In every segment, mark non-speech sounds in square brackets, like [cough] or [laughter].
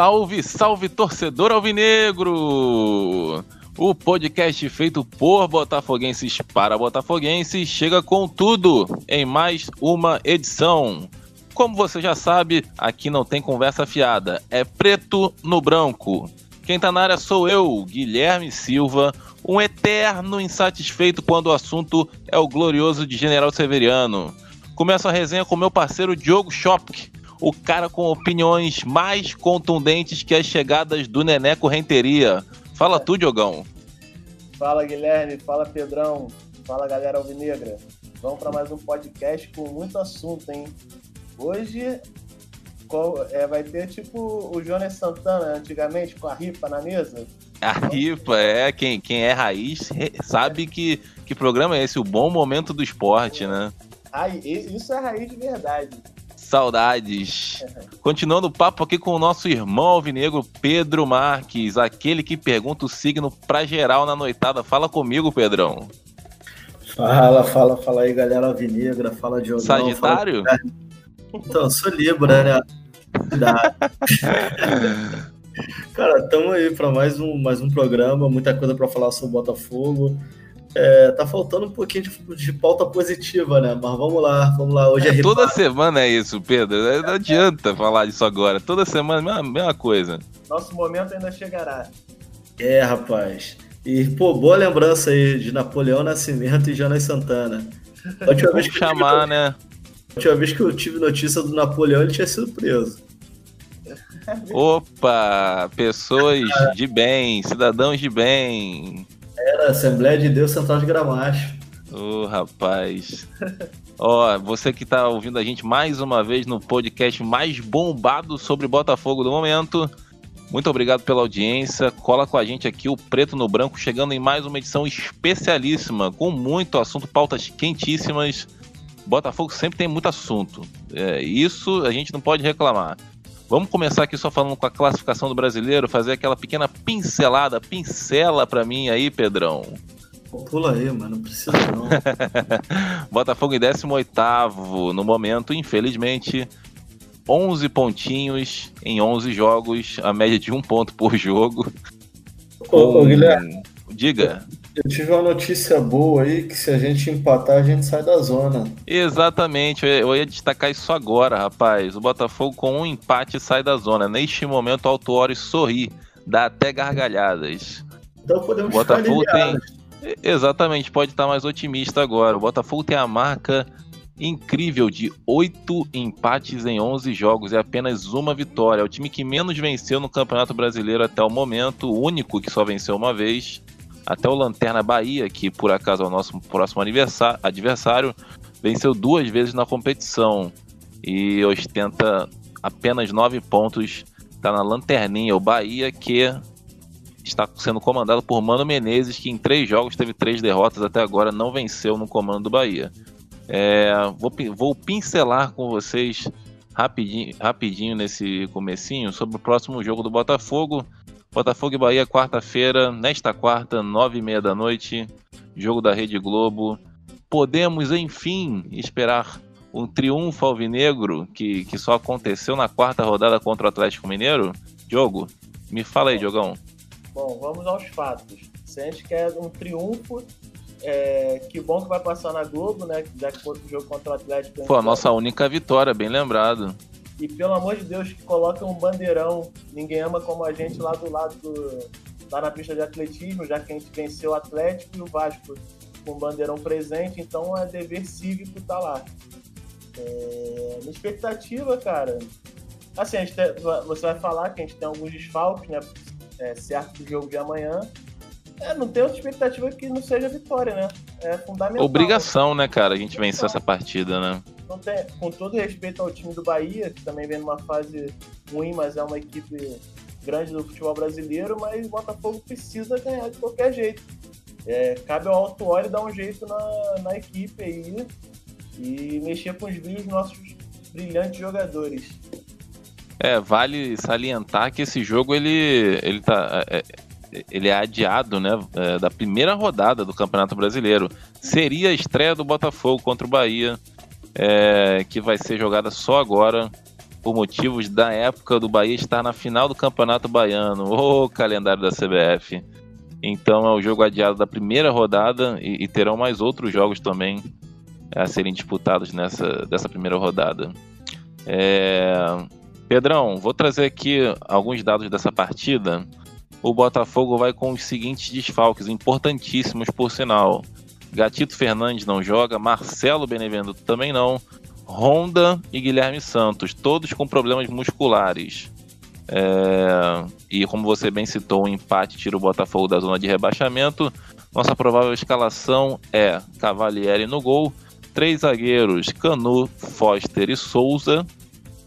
Salve, salve torcedor alvinegro! O podcast feito por botafoguenses para botafoguenses chega com tudo em mais uma edição. Como você já sabe, aqui não tem conversa fiada, é preto no branco. Quem tá na área sou eu, Guilherme Silva, um eterno insatisfeito quando o assunto é o glorioso de General Severiano. Começo a resenha com meu parceiro Diogo Schopk, o cara com opiniões mais contundentes que as chegadas do Neneco Renteria. Fala tu, Diogão. Fala, Guilherme. Fala, Pedrão. Fala, galera alvinegra. Vamos para mais um podcast com muito assunto, hein? Hoje é, vai ter tipo o Jonas Santana antigamente com a ripa na mesa. A ripa, é. Quem, quem é raiz sabe que, que programa é esse, o bom momento do esporte, né? Isso é raiz de verdade. Saudades. Continuando o papo aqui com o nosso irmão alvinegro Pedro Marques, aquele que pergunta o signo pra geral na noitada. Fala comigo, Pedrão. Fala, fala, fala aí, galera alvinegra. Fala, Diogo. Sagitário? Fala... Então, sou Libra, né? [laughs] Cara, estamos aí para mais um, mais um programa, muita coisa para falar sobre o Botafogo. É, tá faltando um pouquinho de, de, pauta positiva, né? Mas vamos lá, vamos lá. Hoje é, é Toda semana é isso, Pedro. Não adianta falar disso agora. Toda semana, mesma, mesma coisa. Nosso momento ainda chegará. É, rapaz. E, pô, boa lembrança aí de Napoleão Nascimento e Jonas Santana. A última vez que chamar, tive, né? A última vez que eu tive notícia do Napoleão, ele tinha sido preso. Opa! Pessoas de bem, cidadãos de bem. Era Assembleia de Deus Central de Gramacho. Ô, oh, rapaz. [laughs] Ó, você que tá ouvindo a gente mais uma vez no podcast mais bombado sobre Botafogo do momento. Muito obrigado pela audiência. Cola com a gente aqui o Preto no Branco, chegando em mais uma edição especialíssima, com muito assunto, pautas quentíssimas. Botafogo sempre tem muito assunto. É, isso a gente não pode reclamar. Vamos começar aqui só falando com a classificação do brasileiro, fazer aquela pequena pincelada, pincela para mim aí, Pedrão. Pula aí, mano, não precisa não. [laughs] Botafogo em 18 no momento, infelizmente. 11 pontinhos em 11 jogos, a média de um ponto por jogo. Ô, ô Guilherme. Diga. Eu tive uma notícia boa aí que se a gente empatar, a gente sai da zona. Exatamente, eu ia destacar isso agora, rapaz. O Botafogo com um empate sai da zona. Neste momento, o Altuori sorri, dá até gargalhadas. Então podemos o Botafogo tem. Exatamente, pode estar mais otimista agora. O Botafogo tem a marca incrível de oito empates em 11 jogos e apenas uma vitória. É o time que menos venceu no Campeonato Brasileiro até o momento, o único que só venceu uma vez até o Lanterna Bahia, que por acaso é o nosso próximo adversário, venceu duas vezes na competição e ostenta apenas nove pontos. Está na lanterninha, o Bahia, que está sendo comandado por Mano Menezes, que em três jogos teve três derrotas até agora, não venceu no comando do Bahia. É, vou, vou, pincelar com vocês rapidinho, rapidinho nesse comecinho sobre o próximo jogo do Botafogo. Botafogo e Bahia, quarta-feira, nesta quarta, nove e meia da noite, jogo da Rede Globo. Podemos, enfim, esperar um triunfo alvinegro que, que só aconteceu na quarta rodada contra o Atlético Mineiro? Diogo, me fala aí, Diogão. Bom, vamos aos fatos. Se a gente quer um triunfo, é, que bom que vai passar na Globo, né? Já que foi o jogo contra o Atlético. Foi a nossa única vitória, bem lembrado. E pelo amor de Deus, que coloquem um bandeirão. Ninguém ama como a gente lá do lado do, lá na pista de atletismo, já que a gente venceu o Atlético e o Vasco com o bandeirão presente, então é dever cívico estar tá lá. É, minha expectativa, cara. Assim, tem, você vai falar que a gente tem alguns desfalques, né? É, certo pro jogo de amanhã. É, não tem outra expectativa que não seja vitória, né? É fundamental. Obrigação, né, cara, a gente vencer essa partida, né? Tem, com todo respeito ao time do Bahia, que também vem numa fase ruim, mas é uma equipe grande do futebol brasileiro, mas o Botafogo precisa ganhar de qualquer jeito. É, cabe ao Alto Óleo dar um jeito na, na equipe aí e mexer com os brilhos nossos brilhantes jogadores. É, vale salientar que esse jogo ele, ele, tá, é, é ele é adiado né, é, da primeira rodada do Campeonato Brasileiro. Seria a estreia do Botafogo contra o Bahia é, que vai ser jogada só agora. por motivos da época do Bahia estar na final do Campeonato Baiano. Oh, calendário da CBF. Então é o jogo adiado da primeira rodada e, e terão mais outros jogos também a serem disputados nessa dessa primeira rodada. É... Pedrão, vou trazer aqui alguns dados dessa partida. O Botafogo vai com os seguintes desfalques, importantíssimos por sinal. Gatito Fernandes não joga, Marcelo Benevenuto também não, Honda e Guilherme Santos, todos com problemas musculares. É... E como você bem citou, o um empate tira o Botafogo da zona de rebaixamento. Nossa provável escalação é Cavalieri no gol, três zagueiros, Canu, Foster e Souza.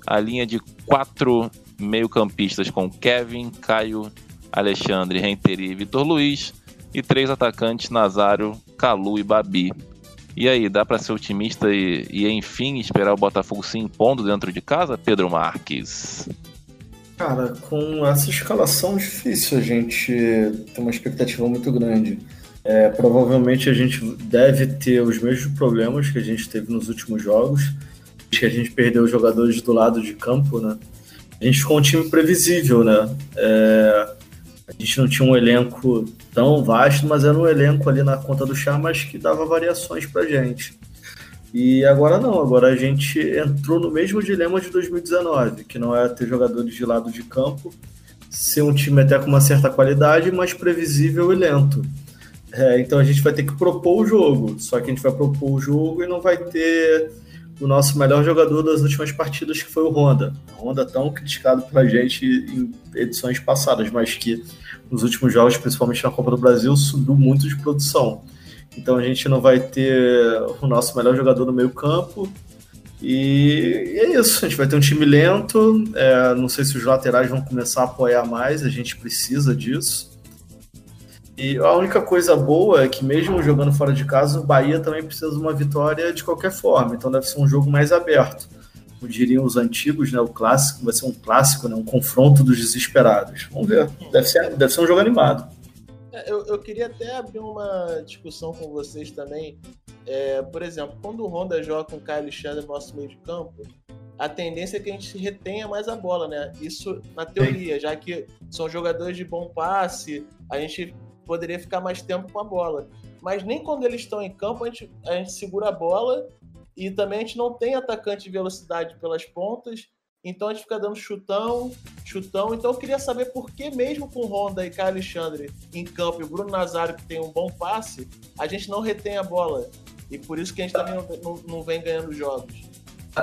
A linha de quatro meio-campistas com Kevin, Caio, Alexandre, Renteri e Vitor Luiz. E três atacantes, Nazário, Calu e Babi. E aí, dá para ser otimista e, e, enfim, esperar o Botafogo se impondo dentro de casa, Pedro Marques? Cara, com essa escalação difícil a gente tem uma expectativa muito grande. É, provavelmente a gente deve ter os mesmos problemas que a gente teve nos últimos jogos, que a gente perdeu os jogadores do lado de campo, né? A gente ficou um time previsível, né? É, a gente não tinha um elenco tão vasto, mas era um elenco ali na conta do chá, mas que dava variações pra gente. E agora não, agora a gente entrou no mesmo dilema de 2019, que não é ter jogadores de lado de campo, ser um time até com uma certa qualidade, mas previsível e lento. É, então a gente vai ter que propor o jogo. Só que a gente vai propor o jogo e não vai ter o nosso melhor jogador das últimas partidas, que foi o Honda. O Honda tão criticado pela gente em edições passadas, mas que nos últimos jogos, principalmente na Copa do Brasil, subiu muito de produção. Então a gente não vai ter o nosso melhor jogador no meio campo. E é isso, a gente vai ter um time lento. É, não sei se os laterais vão começar a apoiar mais, a gente precisa disso. E a única coisa boa é que, mesmo jogando fora de casa, o Bahia também precisa de uma vitória de qualquer forma. Então deve ser um jogo mais aberto. Como diriam os antigos, né? O clássico vai ser um clássico, né? um confronto dos desesperados. Vamos ver. Deve ser, deve ser um jogo animado. É, eu, eu queria até abrir uma discussão com vocês também. É, por exemplo, quando o Honda joga com o Caio Alexandre no nosso meio de campo, a tendência é que a gente retenha mais a bola, né? Isso na teoria, já que são jogadores de bom passe, a gente poderia ficar mais tempo com a bola. Mas nem quando eles estão em campo a gente, a gente segura a bola e também a gente não tem atacante de velocidade pelas pontas, então a gente fica dando chutão, chutão. Então eu queria saber por que mesmo com Honda e Caio Alexandre em campo e o Bruno Nazário que tem um bom passe, a gente não retém a bola. E por isso que a gente também não, não, vem ganhando jogos.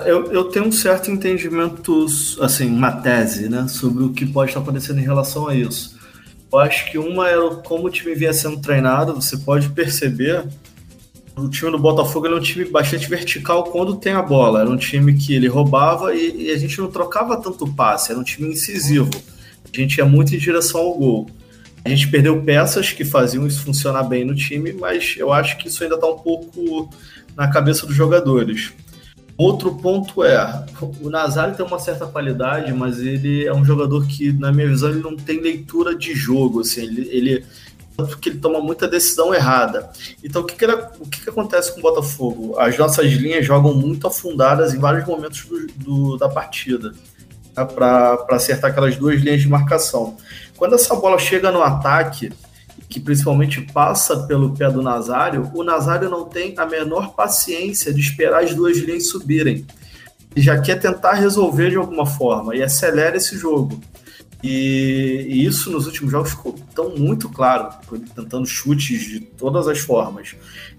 Eu, eu, tenho um certo entendimento, assim, uma tese, né, sobre o que pode estar acontecendo em relação a isso. Eu acho que uma era como o time vinha sendo treinado, você pode perceber. O time do Botafogo era um time bastante vertical quando tem a bola. Era um time que ele roubava e, e a gente não trocava tanto passe, era um time incisivo. A gente ia muito em direção ao gol. A gente perdeu peças que faziam isso funcionar bem no time, mas eu acho que isso ainda está um pouco na cabeça dos jogadores. Outro ponto é, o Nazário tem uma certa qualidade, mas ele é um jogador que, na minha visão, ele não tem leitura de jogo, assim, ele, ele ele toma muita decisão errada. Então, o que, que, ele, o que, que acontece com o Botafogo? As nossas linhas jogam muito afundadas em vários momentos do, do, da partida tá? para acertar aquelas duas linhas de marcação. Quando essa bola chega no ataque, que principalmente passa pelo pé do Nazário, o Nazário não tem a menor paciência de esperar as duas linhas subirem. Ele já quer tentar resolver de alguma forma e acelera esse jogo. E, e isso nos últimos jogos ficou tão muito claro, tentando chutes de todas as formas.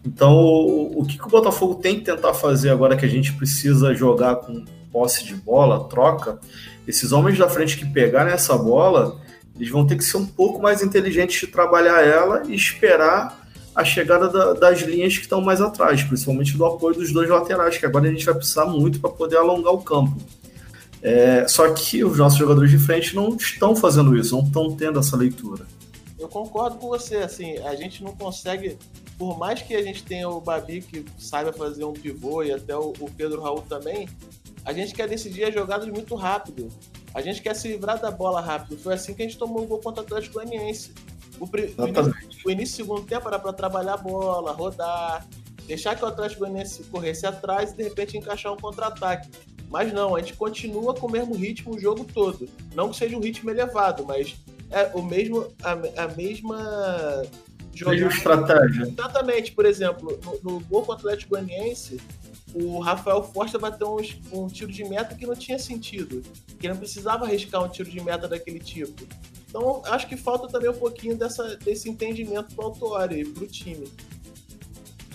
Então, o, o que, que o Botafogo tem que tentar fazer agora que a gente precisa jogar com posse de bola, troca, esses homens da frente que pegarem essa bola, eles vão ter que ser um pouco mais inteligentes de trabalhar ela e esperar a chegada da, das linhas que estão mais atrás, principalmente do apoio dos dois laterais, que agora a gente vai precisar muito para poder alongar o campo. É, só que os nossos jogadores de frente não estão fazendo isso, não estão tendo essa leitura. Eu concordo com você, assim, a gente não consegue, por mais que a gente tenha o Babi que saiba fazer um pivô e até o, o Pedro Raul também, a gente quer decidir as jogadas muito rápido. A gente quer se livrar da bola rápido. Foi assim que a gente tomou o gol contra o Atlético Goianiense. O, o, início, o início do segundo tempo era para trabalhar a bola, rodar, deixar que o Atlético Goianiense corresse atrás e de repente encaixar um contra-ataque. Mas não, a gente continua com o mesmo ritmo o jogo todo. Não que seja um ritmo elevado, mas é o mesmo, a, a mesma jogada. estratégia. Exatamente. Por exemplo, no, no gol com o Atlético Goianiense, o Rafael Força bateu um, um tiro de meta que não tinha sentido. Que não precisava arriscar um tiro de meta daquele tipo. Então, acho que falta também um pouquinho dessa, desse entendimento pro Autori e pro time.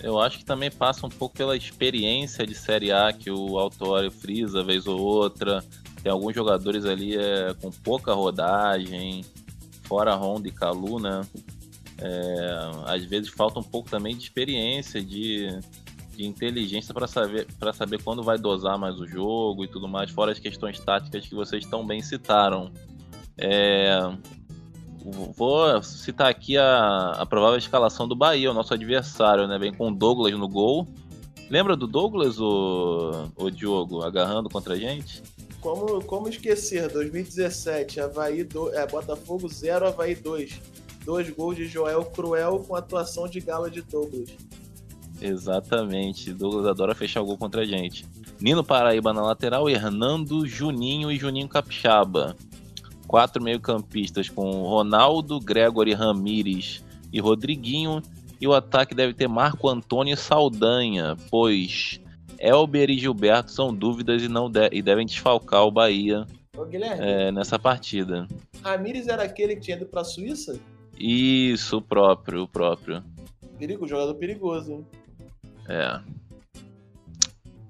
Eu acho que também passa um pouco pela experiência de Série A que o Autório frisa vez ou outra. Tem alguns jogadores ali é, com pouca rodagem, fora Honda e Calu, né? É, às vezes falta um pouco também de experiência, de, de inteligência para saber, saber quando vai dosar mais o jogo e tudo mais, fora as questões táticas que vocês tão bem citaram. É, Vou citar aqui a, a provável escalação do Bahia, o nosso adversário, né? Vem com o Douglas no gol. Lembra do Douglas, o, o Diogo, agarrando contra a gente? Como, como esquecer? 2017, Havaí do, é, Botafogo 0, Havaí 2. Dois gols de Joel Cruel com atuação de gala de Douglas. Exatamente. Douglas adora fechar o gol contra a gente. Nino Paraíba na lateral, Hernando, Juninho e Juninho Capixaba quatro meio-campistas com Ronaldo, Gregory Ramires e Rodriguinho. E o ataque deve ter Marco Antônio e Saldanha, pois Elber e Gilberto são dúvidas e, não de e devem desfalcar o Bahia Ô, é, nessa partida. Ramires era aquele que tinha ido para a Suíça? Isso, o próprio, o próprio. Perigo, jogador perigoso, hein? É.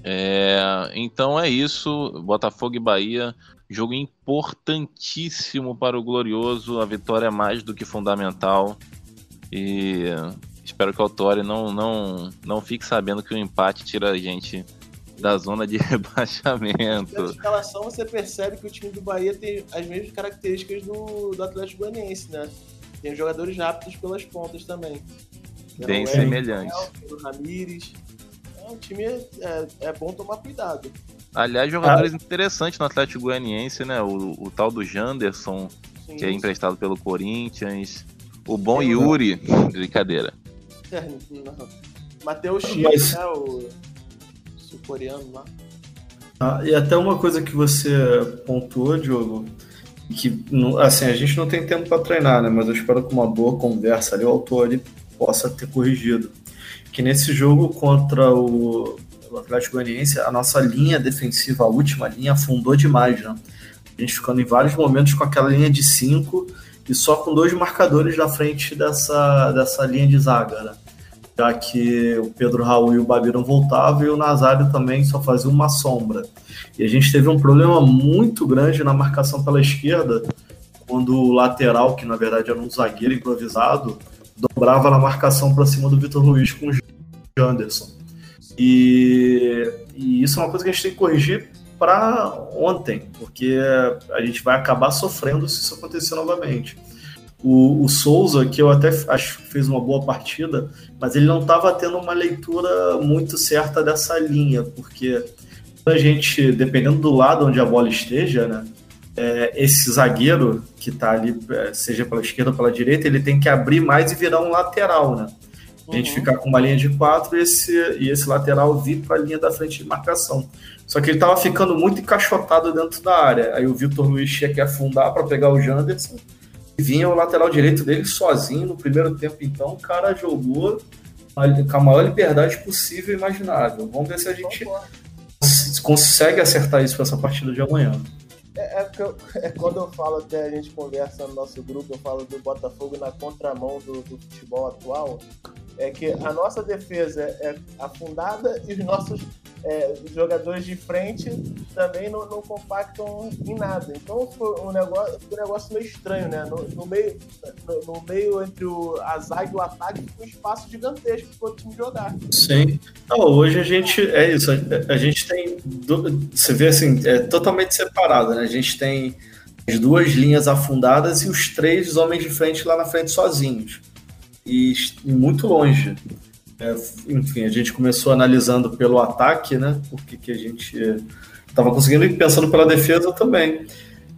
é. Então é isso. Botafogo e Bahia. Jogo importantíssimo para o Glorioso. A vitória é mais do que fundamental. E espero que o Autori não, não, não fique sabendo que o empate tira a gente da zona de [laughs] rebaixamento. Na escalação você percebe que o time do Bahia tem as mesmas características do, do Atlético Goianiense, né? Tem jogadores rápidos pelas pontas também. Bem semelhante. O Ramires. É um time é, é, é bom tomar cuidado. Aliás, jogadores ah. interessantes no Atlético Goianiense, né? O, o tal do Janderson, Sim, que é emprestado pelo Corinthians. O bom Yuri. Brincadeira. É, Matheus Chico, Mas... né? O sul-coreano lá. Ah, e até uma coisa que você pontuou, Diogo, que assim, a gente não tem tempo para treinar, né? Mas eu espero que uma boa conversa ali, o autor ali possa ter corrigido. Que nesse jogo contra o do Atlético Goianiense, a nossa linha defensiva, a última linha, afundou demais, né? A gente ficando em vários momentos com aquela linha de cinco e só com dois marcadores na frente dessa, dessa linha de zaga, né? Já que o Pedro Raul e o Babi não voltavam e o Nazário também só fazia uma sombra. E a gente teve um problema muito grande na marcação pela esquerda, quando o lateral, que na verdade era um zagueiro improvisado, dobrava na marcação para cima do Vitor Luiz com o Janderson. E, e isso é uma coisa que a gente tem que corrigir para ontem, porque a gente vai acabar sofrendo se isso acontecer novamente. O, o, Souza, que eu até acho que fez uma boa partida, mas ele não estava tendo uma leitura muito certa dessa linha, porque a gente, dependendo do lado onde a bola esteja, né, é, esse zagueiro que está ali, é, seja pela esquerda ou pela direita, ele tem que abrir mais e virar um lateral, né? A gente uhum. ficar com uma linha de quatro e esse, e esse lateral vir para a linha da frente de marcação. Só que ele estava ficando muito encaixotado dentro da área. Aí o Vitor Luiz tinha que afundar para pegar o Janderson. E vinha o lateral direito dele sozinho no primeiro tempo. Então o cara jogou com a maior liberdade possível e imaginável. Vamos ver se a gente consegue acertar isso para essa partida de amanhã. É, é, eu, [laughs] é, quando eu falo, até a gente conversa no nosso grupo, eu falo do Botafogo na contramão do, do futebol atual é que a nossa defesa é afundada e os nossos é, jogadores de frente também não, não, compactam em nada. Então foi um negócio, foi um negócio meio estranho, né? No, no meio, no, no, meio entre o, a zaga e o ataque um espaço gigantesco para o time jogar. Sim. Não, hoje a gente é isso. A, a gente tem. Você vê assim, é totalmente separado, né? A gente tem as duas linhas afundadas e os três homens de frente lá na frente sozinhos e, muito longe. É, enfim, a gente começou analisando pelo ataque, né? Porque que a gente estava conseguindo ir pensando pela defesa também.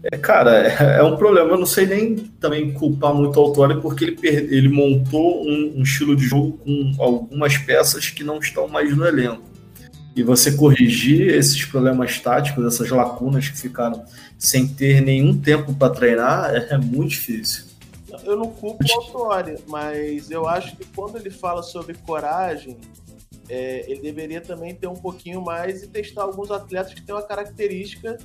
É, cara, é, é, um problema. Eu não sei nem também culpar muito o Autori, porque ele, ele montou um, um, estilo de jogo com algumas peças que não estão mais no elenco. E você corrigir esses problemas táticos, essas lacunas que ficaram sem ter nenhum tempo para treinar, é, é, muito difícil. Eu não culpo o Autori, mas eu acho que quando ele fala sobre coragem, é, ele deveria também ter um pouquinho mais e testar alguns atletas que têm uma característica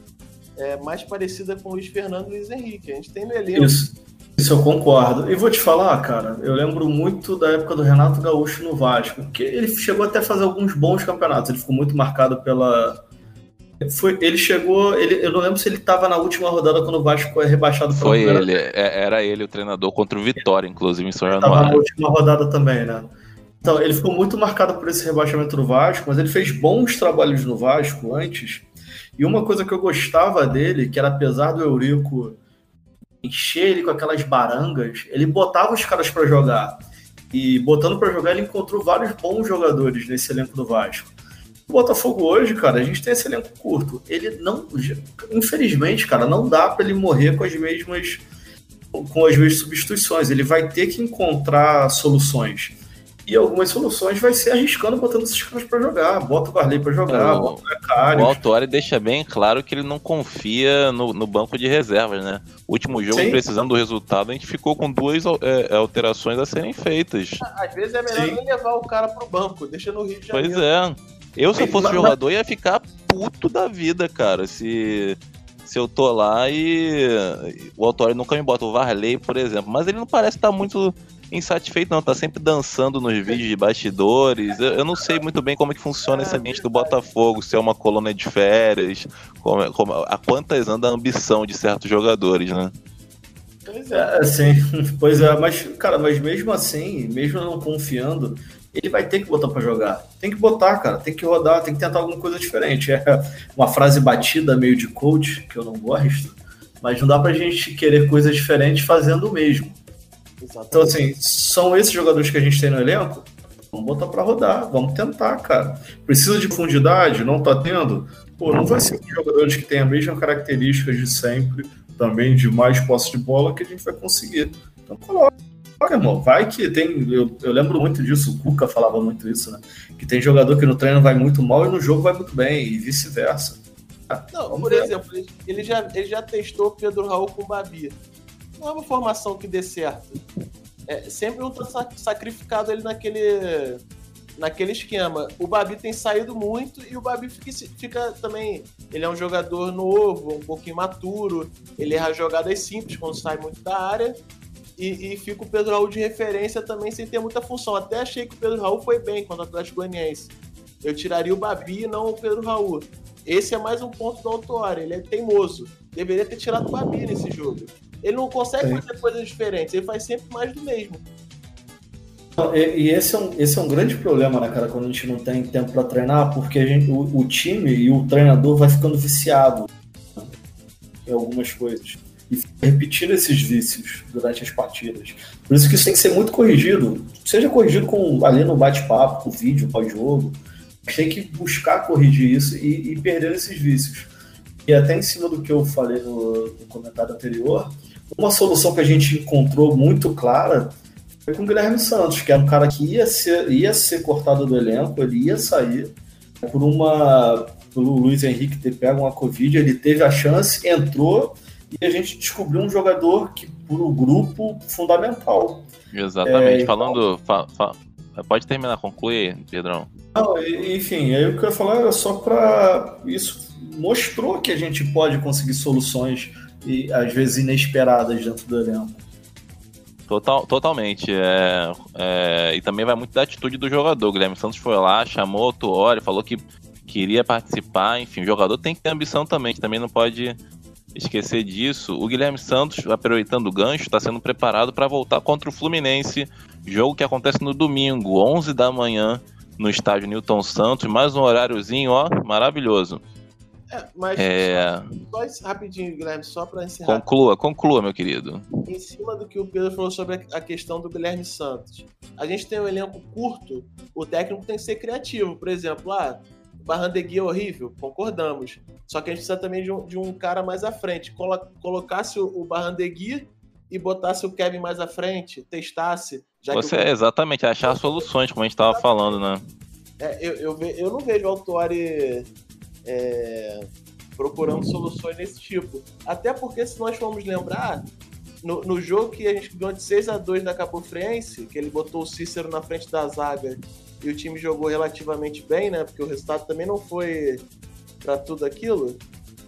é, mais parecida com o Luiz Fernando e Luiz Henrique. A gente tem no elenco. Isso, isso eu concordo. E vou te falar, cara, eu lembro muito da época do Renato Gaúcho no Vasco, que ele chegou até a fazer alguns bons campeonatos. Ele ficou muito marcado pela. Foi, ele chegou. Ele, eu não lembro se ele estava na última rodada quando o Vasco foi rebaixado. Foi ele, é, era ele o treinador contra o Vitória, inclusive, em São Januário. Estava na última rodada também, né? Então, ele ficou muito marcado por esse rebaixamento do Vasco, mas ele fez bons trabalhos no Vasco antes. E uma coisa que eu gostava dele, que era apesar do Eurico encher ele com aquelas barangas, ele botava os caras para jogar. E botando para jogar, ele encontrou vários bons jogadores nesse elenco do Vasco. Botafogo hoje, cara, a gente tem esse elenco curto. Ele não, infelizmente, cara, não dá para ele morrer com as mesmas com as mesmas substituições. Ele vai ter que encontrar soluções. E algumas soluções vai ser arriscando botando esses caras para jogar. Bota o Varley para jogar, o, bota o Becário. O Autori deixa bem claro que ele não confia no, no banco de reservas, né? O último jogo, Sim. precisando do resultado, a gente ficou com duas é, alterações a serem feitas. Às vezes é melhor Sim. nem levar o cara pro banco, deixa no Rio de Janeiro. Pois é. Eu, se eu fosse mas, jogador, ia ficar puto da vida, cara. Se se eu tô lá e o Autori nunca me bota o Varley, por exemplo. Mas ele não parece estar muito insatisfeito, não. Tá sempre dançando nos vídeos de bastidores. Eu, eu não sei muito bem como é que funciona esse ambiente do Botafogo, se é uma colônia de férias, como, como, a quantas anda a ambição de certos jogadores, né? Pois é. é, sim. [laughs] Pois é, mas, cara, mas mesmo assim, mesmo não confiando, ele vai ter que botar para jogar. Tem que botar, cara, tem que rodar, tem que tentar alguma coisa diferente. É uma frase batida meio de coach, que eu não gosto, mas não dá pra gente querer coisas diferentes fazendo o mesmo. Exatamente. Então, assim, são esses jogadores que a gente tem no elenco? Vamos botar para rodar, vamos tentar, cara. Precisa de profundidade? Não tá tendo? Pô, não vai ser jogadores que têm a mesma característica de sempre, também de mais posse de bola, que a gente vai conseguir. Então, coloca. Olha, irmão, vai que tem. Eu, eu lembro muito disso, o Cuca falava muito isso, né? Que tem jogador que no treino vai muito mal e no jogo vai muito bem, e vice-versa. Não, por ver. exemplo, ele já, ele já testou Pedro Raul com o Babi não é uma formação que dê certo. É, sempre um sacrificado ele naquele, naquele esquema. O Babi tem saído muito e o Babi fica, fica, também. Ele é um jogador novo, um pouco imaturo, ele erra jogadas simples quando sai muito da área. E, e, fica o Pedro Raul de referência também sem ter muita função. Até achei que o Pedro Raul foi bem contra o Atlético Goianiense. Eu tiraria o Babi e não o Pedro Raul. Esse é mais um ponto do Autuário, ele é teimoso. Deveria ter tirado o Babi nesse jogo. Ele não consegue fazer coisas diferentes, ele faz sempre mais do mesmo. E, esse é, um, esse é um grande problema, né, cara, quando a gente não tem tempo para treinar, porque gente, o, o, time e o treinador vai ficando viciado em algumas coisas. E repetindo esses vícios durante as partidas. Por isso que isso tem que ser muito corrigido. Seja corrigido com, ali no bate-papo, com vídeo, pós-jogo. Tem que buscar corrigir isso e, e perder esses vícios. E até em cima do que eu falei no, no comentário anterior, uma solução que a gente encontrou muito clara foi com o Guilherme Santos, que era um cara que ia ser, ia ser cortado do elenco, ele ia sair por uma. pelo Luiz Henrique ter pego uma Covid, ele teve a chance, entrou e a gente descobriu um jogador que, por um grupo fundamental. Exatamente. É, Falando. Fa, fa, pode terminar, concluir, Pedrão. Não, enfim, aí o que eu ia falar era só para. Isso mostrou que a gente pode conseguir soluções e às vezes inesperadas dentro do elenco. Total, totalmente. É, é, e também vai muito da atitude do jogador. O Guilherme Santos foi lá, chamou o Tuori, falou que queria participar. Enfim, o jogador tem que ter ambição também, também não pode esquecer disso. O Guilherme Santos, aproveitando o gancho, está sendo preparado para voltar contra o Fluminense. Jogo que acontece no domingo, 11 da manhã, no estádio Newton Santos. Mais um horáriozinho, ó, maravilhoso. É, mas é... Só, só, rapidinho, Guilherme, só para encerrar. Conclua, conclua, meu querido. Em cima do que o Pedro falou sobre a questão do Guilherme Santos. A gente tem um elenco curto, o técnico tem que ser criativo. Por exemplo, ah, Barrandegui é horrível, concordamos. Só que a gente precisa também de um, de um cara mais à frente. Colo colocasse o, o Barrandegui e botasse o Kevin mais à frente, testasse. Você, o... exatamente, achar soluções, como a gente estava falando, né? É, eu, eu, ve, eu não vejo o Autori é, procurando soluções desse tipo. Até porque, se nós formos lembrar, no, no jogo que a gente ganhou de 6 a 2 da Cabo Friense, que ele botou o Cícero na frente da zaga e o time jogou relativamente bem, né? Porque o resultado também não foi para tudo aquilo.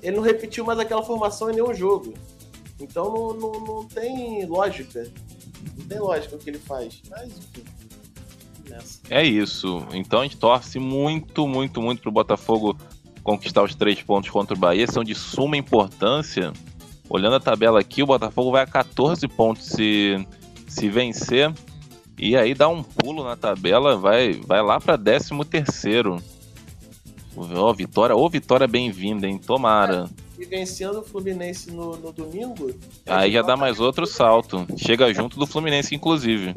Ele não repetiu mais aquela formação em nenhum jogo. Então não, não, não tem lógica. Não tem lógica o que ele faz. Mas, enfim. É isso. Então a gente torce muito, muito, muito pro Botafogo conquistar os três pontos contra o Bahia. São de suma importância. Olhando a tabela aqui, o Botafogo vai a 14 pontos se, se vencer. E aí dá um pulo na tabela, vai, vai lá para 13 terceiro. Ó, vitória, ou vitória bem-vinda, hein? Tomara. É e vencendo o Fluminense no, no domingo. Aí já dá mais outro salto. Chega junto do Fluminense, inclusive.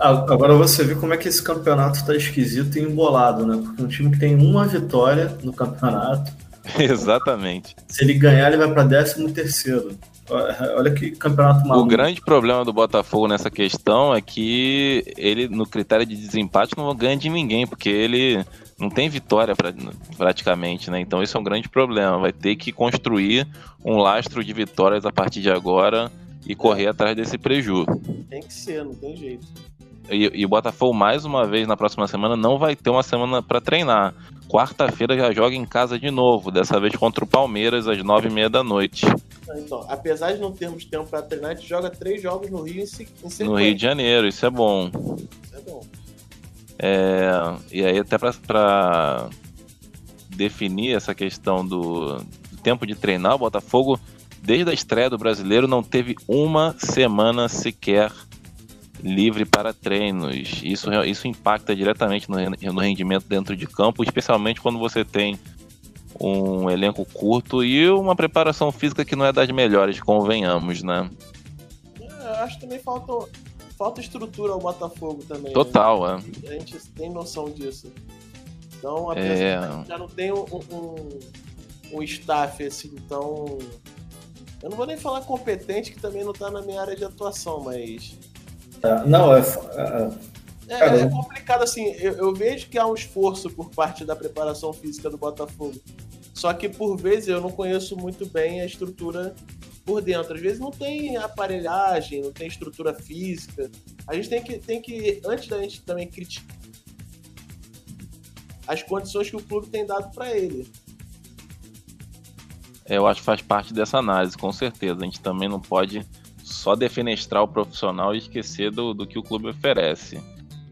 Agora você vê como é que esse campeonato tá esquisito e embolado, né? Porque um time que tem uma vitória no campeonato. [laughs] Exatamente. Se ele ganhar, ele vai para 13 terceiro. Olha que campeonato maluco. O grande problema do Botafogo nessa questão é que ele, no critério de desempate, não ganha de ninguém, porque ele não tem vitória pra, praticamente, né? Então esse é um grande problema. Vai ter que construir um lastro de vitórias a partir de agora e correr atrás desse prejuízo. Tem que ser, não tem jeito. E, e o Botafogo, mais uma vez, na próxima semana, não vai ter uma semana para treinar. Quarta-feira já joga em casa de novo, dessa vez contra o Palmeiras, às nove e meia da noite. Então, apesar de não termos tempo para treinar, a gente joga três jogos no Rio em, sequência. No Rio de Janeiro, isso é bom. Isso é bom. É, e aí, até para definir essa questão do, do tempo de treinar, o Botafogo, desde a estreia do brasileiro, não teve uma semana sequer livre para treinos. Isso, isso impacta diretamente no, no rendimento dentro de campo, especialmente quando você tem um elenco curto e uma preparação física que não é das melhores, convenhamos, né? É, acho que também falta, falta estrutura ao Botafogo também. Né? Total, né? é. A gente tem noção disso. Então, apesar é... já não tem um, um, um staff assim, então. Eu não vou nem falar competente, que também não está na minha área de atuação, mas. É, não, é, é é, complicado assim. Eu, eu, vejo que há um esforço por parte da preparação física do Botafogo. Só que por vezes eu não conheço muito bem a estrutura por dentro. Às vezes não tem aparelhagem, não tem estrutura física. A gente tem que, tem que antes da gente também criticar as condições que o clube tem dado para ele. É, eu acho que faz parte dessa análise, com certeza. A gente também não pode só defenestrar o profissional e esquecer do, do que o clube oferece.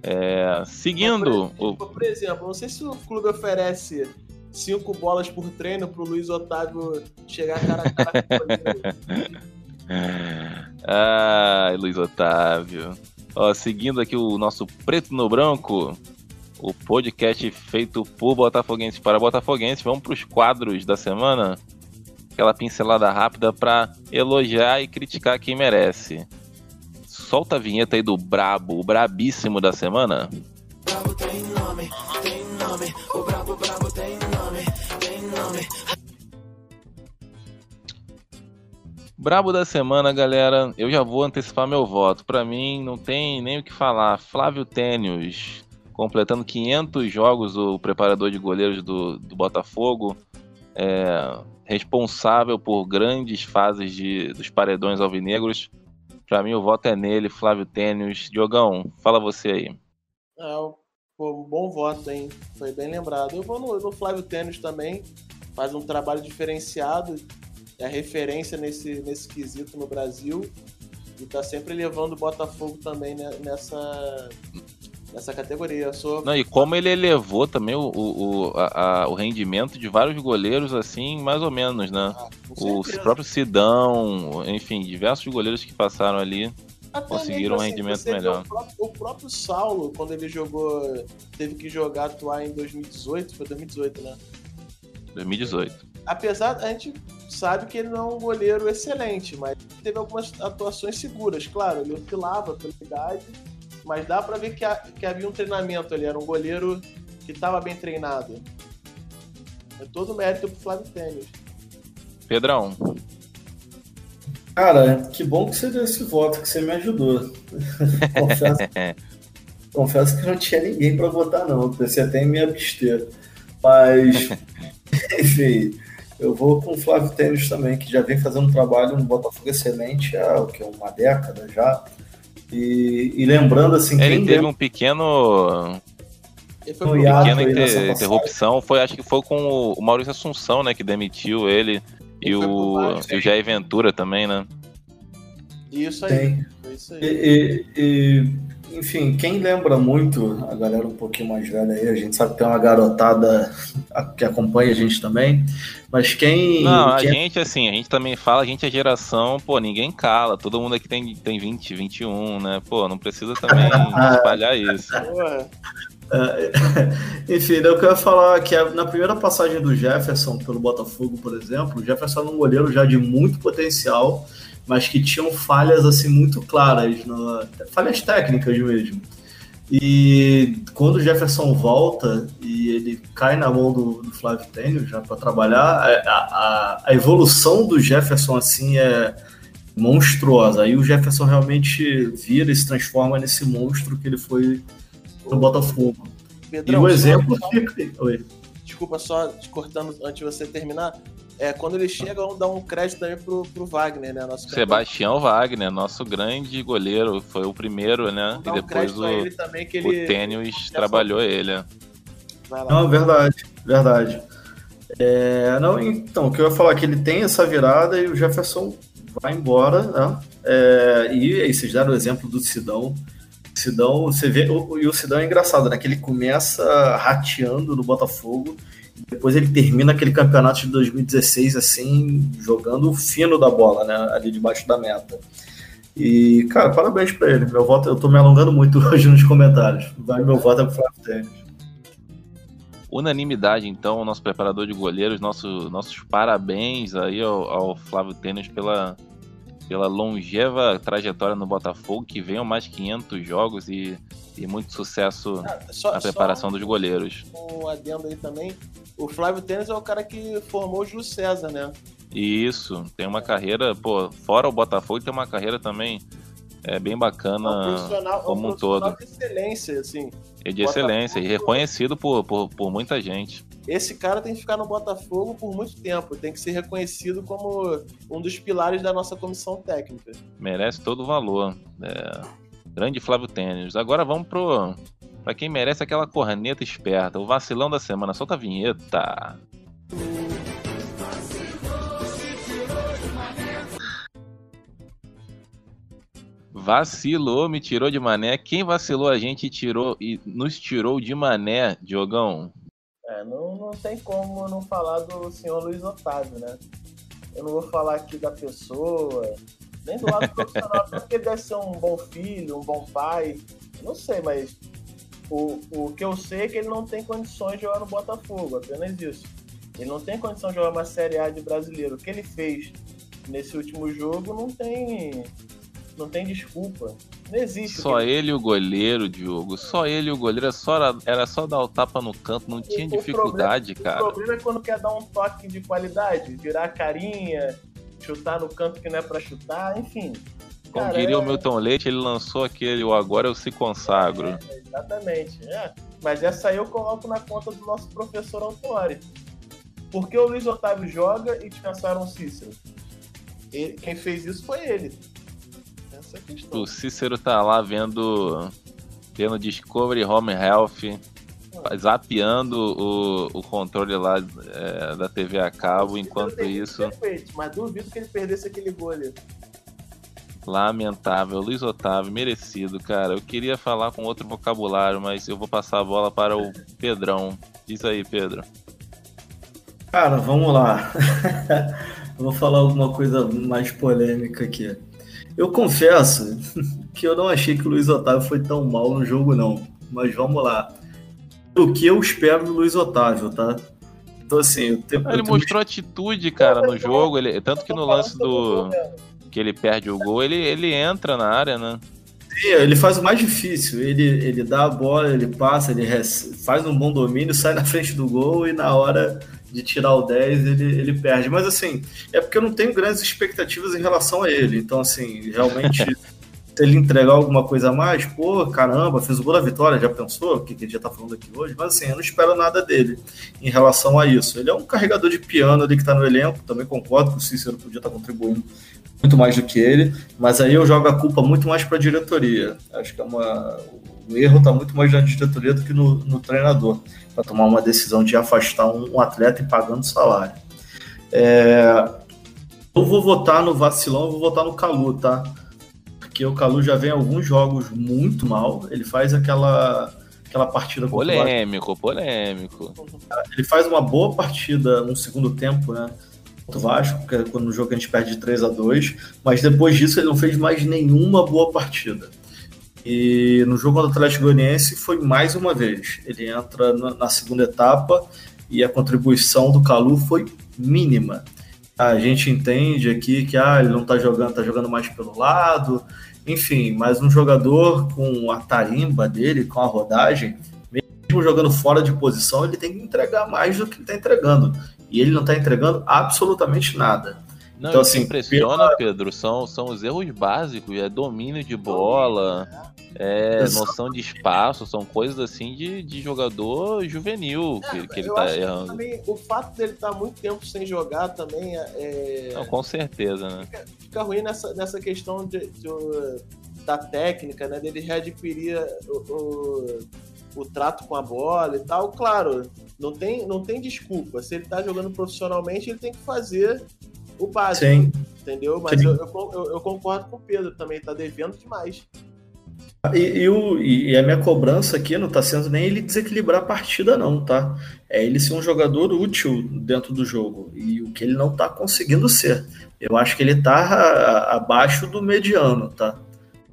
É, seguindo. Por exemplo, o... por exemplo, não sei se o clube oferece cinco bolas por treino para o Luiz Otávio chegar cara a cara com [laughs] Ai, Luiz Otávio. Ó, seguindo aqui o nosso Preto no Branco, o podcast feito por Botafoguense para Botafoguense. Vamos para os quadros da semana. Aquela pincelada rápida para elogiar e criticar quem merece. Solta a vinheta aí do Brabo, o brabíssimo da semana. Brabo tem nome, tem nome, o brabo, brabo tem nome, tem nome. Brabo da semana, galera. Eu já vou antecipar meu voto. Para mim, não tem nem o que falar. Flávio Tênios, completando 500 jogos, o preparador de goleiros do, do Botafogo. É, responsável por grandes fases de, dos paredões alvinegros. Para mim, o voto é nele, Flávio Tênios. Diogão, fala você aí. É, um bom voto, hein? Foi bem lembrado. Eu vou no, no Flávio Tênis também, faz um trabalho diferenciado, é referência nesse, nesse quesito no Brasil e tá sempre levando o Botafogo também nessa, nessa categoria. Sou... Não, e como ele elevou também o, o, a, a, o rendimento de vários goleiros, assim, mais ou menos, né? Ah, o próprio Sidão, enfim, diversos goleiros que passaram ali. Até conseguiram um assim, rendimento melhor. O próprio, o próprio, Saulo, quando ele jogou, teve que jogar, atuar em 2018, foi 2018, né? 2018. Apesar, a gente sabe que ele não é um goleiro excelente, mas teve algumas atuações seguras. Claro, ele oscilava pela idade, mas dá para ver que, a, que havia um treinamento ali. Era um goleiro que estava bem treinado. É todo mérito pro Flávio Tênis. Pedrão, Cara, que bom que você deu esse voto, que você me ajudou. [laughs] Confesso. confesso que não tinha ninguém para votar, não. Eu pensei até em me abster. Mas, [laughs] enfim, eu vou com o Flávio Tênis também, que já vem fazendo um trabalho no Botafogo excelente há o que, uma década já. E, e lembrando assim. Ele teve lembra... um pequeno. Ele foi uma pequena inter, interrupção. Foi, acho que foi com o Maurício Assunção, né? Que demitiu ele. E, o, e o Jair Ventura também, né? Isso aí. Isso aí. E, e, enfim, quem lembra muito, a galera um pouquinho mais velha aí, a gente sabe que tem uma garotada que acompanha a gente também, mas quem. Não, quem... a gente, assim, a gente também fala, a gente é geração, pô, ninguém cala, todo mundo aqui tem, tem 20, 21, né? Pô, não precisa também [laughs] espalhar isso. É, [laughs] enfim, eu quero falar que na primeira passagem do Jefferson pelo Botafogo, por exemplo, o Jefferson era um goleiro já de muito potencial mas que tinham falhas assim muito claras, no, falhas técnicas mesmo. E quando o Jefferson volta e ele cai na mão do, do Flávio Tênio já para trabalhar, a, a, a, evolução do Jefferson assim é monstruosa. Aí o Jefferson realmente vira e se transforma nesse monstro que ele foi no Botafogo. Pedrão, e o exemplo só... fica. Oi. Desculpa só te cortando antes de você terminar. É, quando ele chega, vamos dar um crédito também pro, pro Wagner, né? Nosso Sebastião Wagner, nosso grande goleiro, foi o primeiro, né? E depois o, também, que ele... o Tênis trabalhou ele. Não, verdade, verdade. É, não, então, o que eu ia falar é que ele tem essa virada e o Jefferson vai embora, né? É, e aí vocês deram o exemplo do Sidão. Sidão, você vê, o, e o Sidão é engraçado, né? Que ele começa rateando no Botafogo depois ele termina aquele campeonato de 2016 assim, jogando o fino da bola, né? Ali debaixo da meta. E, cara, parabéns para ele. Meu voto, eu tô me alongando muito [laughs] hoje nos comentários. Vai meu voto é pro Flávio Tênis. Unanimidade, então, nosso preparador de goleiros, nosso, nossos parabéns aí ao, ao Flávio Tênis pela, pela longeva trajetória no Botafogo, que venham mais 500 jogos e, e muito sucesso ah, só, na preparação dos goleiros. Um adendo aí também, o Flávio Tênis é o cara que formou o Júlio César, né? Isso, tem uma carreira, pô, fora o Botafogo, tem uma carreira também é bem bacana um como um, um todo. de excelência, assim. E de Botafogo, excelência, e reconhecido por, por, por muita gente. Esse cara tem que ficar no Botafogo por muito tempo, tem que ser reconhecido como um dos pilares da nossa comissão técnica. Merece todo o valor. É... Grande Flávio Tênis. Agora vamos pro Pra quem merece aquela corneta esperta, o vacilão da semana. Solta a vinheta. Vacilou, me tirou de mané. Quem vacilou a gente tirou e nos tirou de mané, Diogão? É, não, não tem como não falar do senhor Luiz Otávio, né? Eu não vou falar aqui da pessoa, nem do lado profissional, porque ele deve ser um bom filho, um bom pai. não sei, mas o, o que eu sei é que ele não tem condições de jogar no Botafogo, apenas isso. Ele não tem condição de jogar uma Série A de brasileiro. O que ele fez nesse último jogo não tem não tem desculpa. Não existe. Só ele... ele e o goleiro, Diogo. Só ele e o goleiro. Era só, era só dar o tapa no canto, não tinha o, dificuldade, problema, cara. O problema é quando quer dar um toque de qualidade, virar a carinha, chutar no canto que não é para chutar, enfim. Como Cara, diria é... o Milton Leite, ele lançou aquele O Agora Eu Se Consagro. É, exatamente. É. Mas essa aí eu coloco na conta do nosso professor Autori. Porque o Luiz Otávio joga e dispensaram o Cícero? Ele, quem fez isso foi ele. Essa é a questão. O Cícero tá lá vendo, vendo Discovery Home Health. Zapeando o, o controle lá é, da TV a cabo, enquanto isso. Perfeito, mas duvido que ele perdesse aquele gol ali. Lamentável, Luiz Otávio, merecido, cara. Eu queria falar com outro vocabulário, mas eu vou passar a bola para o Pedrão. Diz aí, Pedro. Cara, vamos lá. eu [laughs] vou falar alguma coisa mais polêmica aqui. Eu confesso [laughs] que eu não achei que o Luiz Otávio foi tão mal no jogo, não. Mas vamos lá. O que eu espero do Luiz Otávio, tá? Então, assim. Tenho, ele mostrou atitude, cara, no jogo. Ele, tanto que no lance do que ele perde o gol, ele, ele entra na área, né? Sim, ele faz o mais difícil. Ele, ele dá a bola, ele passa, ele faz um bom domínio, [laughs] sai na frente do gol e na hora de tirar o 10 ele, ele perde. Mas assim, é porque eu não tenho grandes expectativas em relação a ele. Então, assim, realmente [laughs] ele entregar alguma coisa a mais, pô, caramba, fez o gol da vitória, já pensou? O que, que ele já tá falando aqui hoje? Mas assim, eu não espero nada dele em relação a isso. Ele é um carregador de piano ali que tá no elenco, também concordo que o Cícero podia estar tá contribuindo muito mais do que ele, mas aí eu jogo a culpa muito mais para a diretoria. Acho que é uma, o erro está muito mais na diretoria do que no, no treinador, para tomar uma decisão de afastar um, um atleta e pagando salário. É, eu vou votar no vacilão, eu vou votar no Calu, tá? Porque o Calu já vem alguns jogos muito mal, ele faz aquela aquela partida polêmico, polêmico. Ele faz uma boa partida no segundo tempo, né? o Vasco, que é quando no jogo a gente perde de 3 a 2 mas depois disso ele não fez mais nenhuma boa partida. E no jogo contra o Atlético Goianiense foi mais uma vez. Ele entra na segunda etapa e a contribuição do Calu foi mínima. A gente entende aqui que ah, ele não está jogando, está jogando mais pelo lado, enfim, mas um jogador com a tarimba dele, com a rodagem, mesmo jogando fora de posição, ele tem que entregar mais do que está entregando e ele não está entregando absolutamente nada. Não, então, assim, impressiona, pela... Pedro, são, são os erros básicos, é domínio de bola, é noção de espaço, são coisas assim de, de jogador juvenil que, é, que ele tá errando. Também, o fato dele estar tá muito tempo sem jogar também é. é não, com certeza, né? Fica, fica, ruim nessa, nessa questão de, de, da técnica, né? Dele readquirir o, o, o trato com a bola e tal. Claro, não tem, não tem desculpa. Se ele tá jogando profissionalmente, ele tem que fazer o básico. Sim. Entendeu? Mas eu, eu, eu, concordo com o Pedro também, tá devendo demais. E, e, o, e a minha cobrança aqui não tá sendo nem ele desequilibrar a partida, não, tá? É ele ser um jogador útil dentro do jogo. E o que ele não tá conseguindo ser. Eu acho que ele tá a, abaixo do mediano, tá?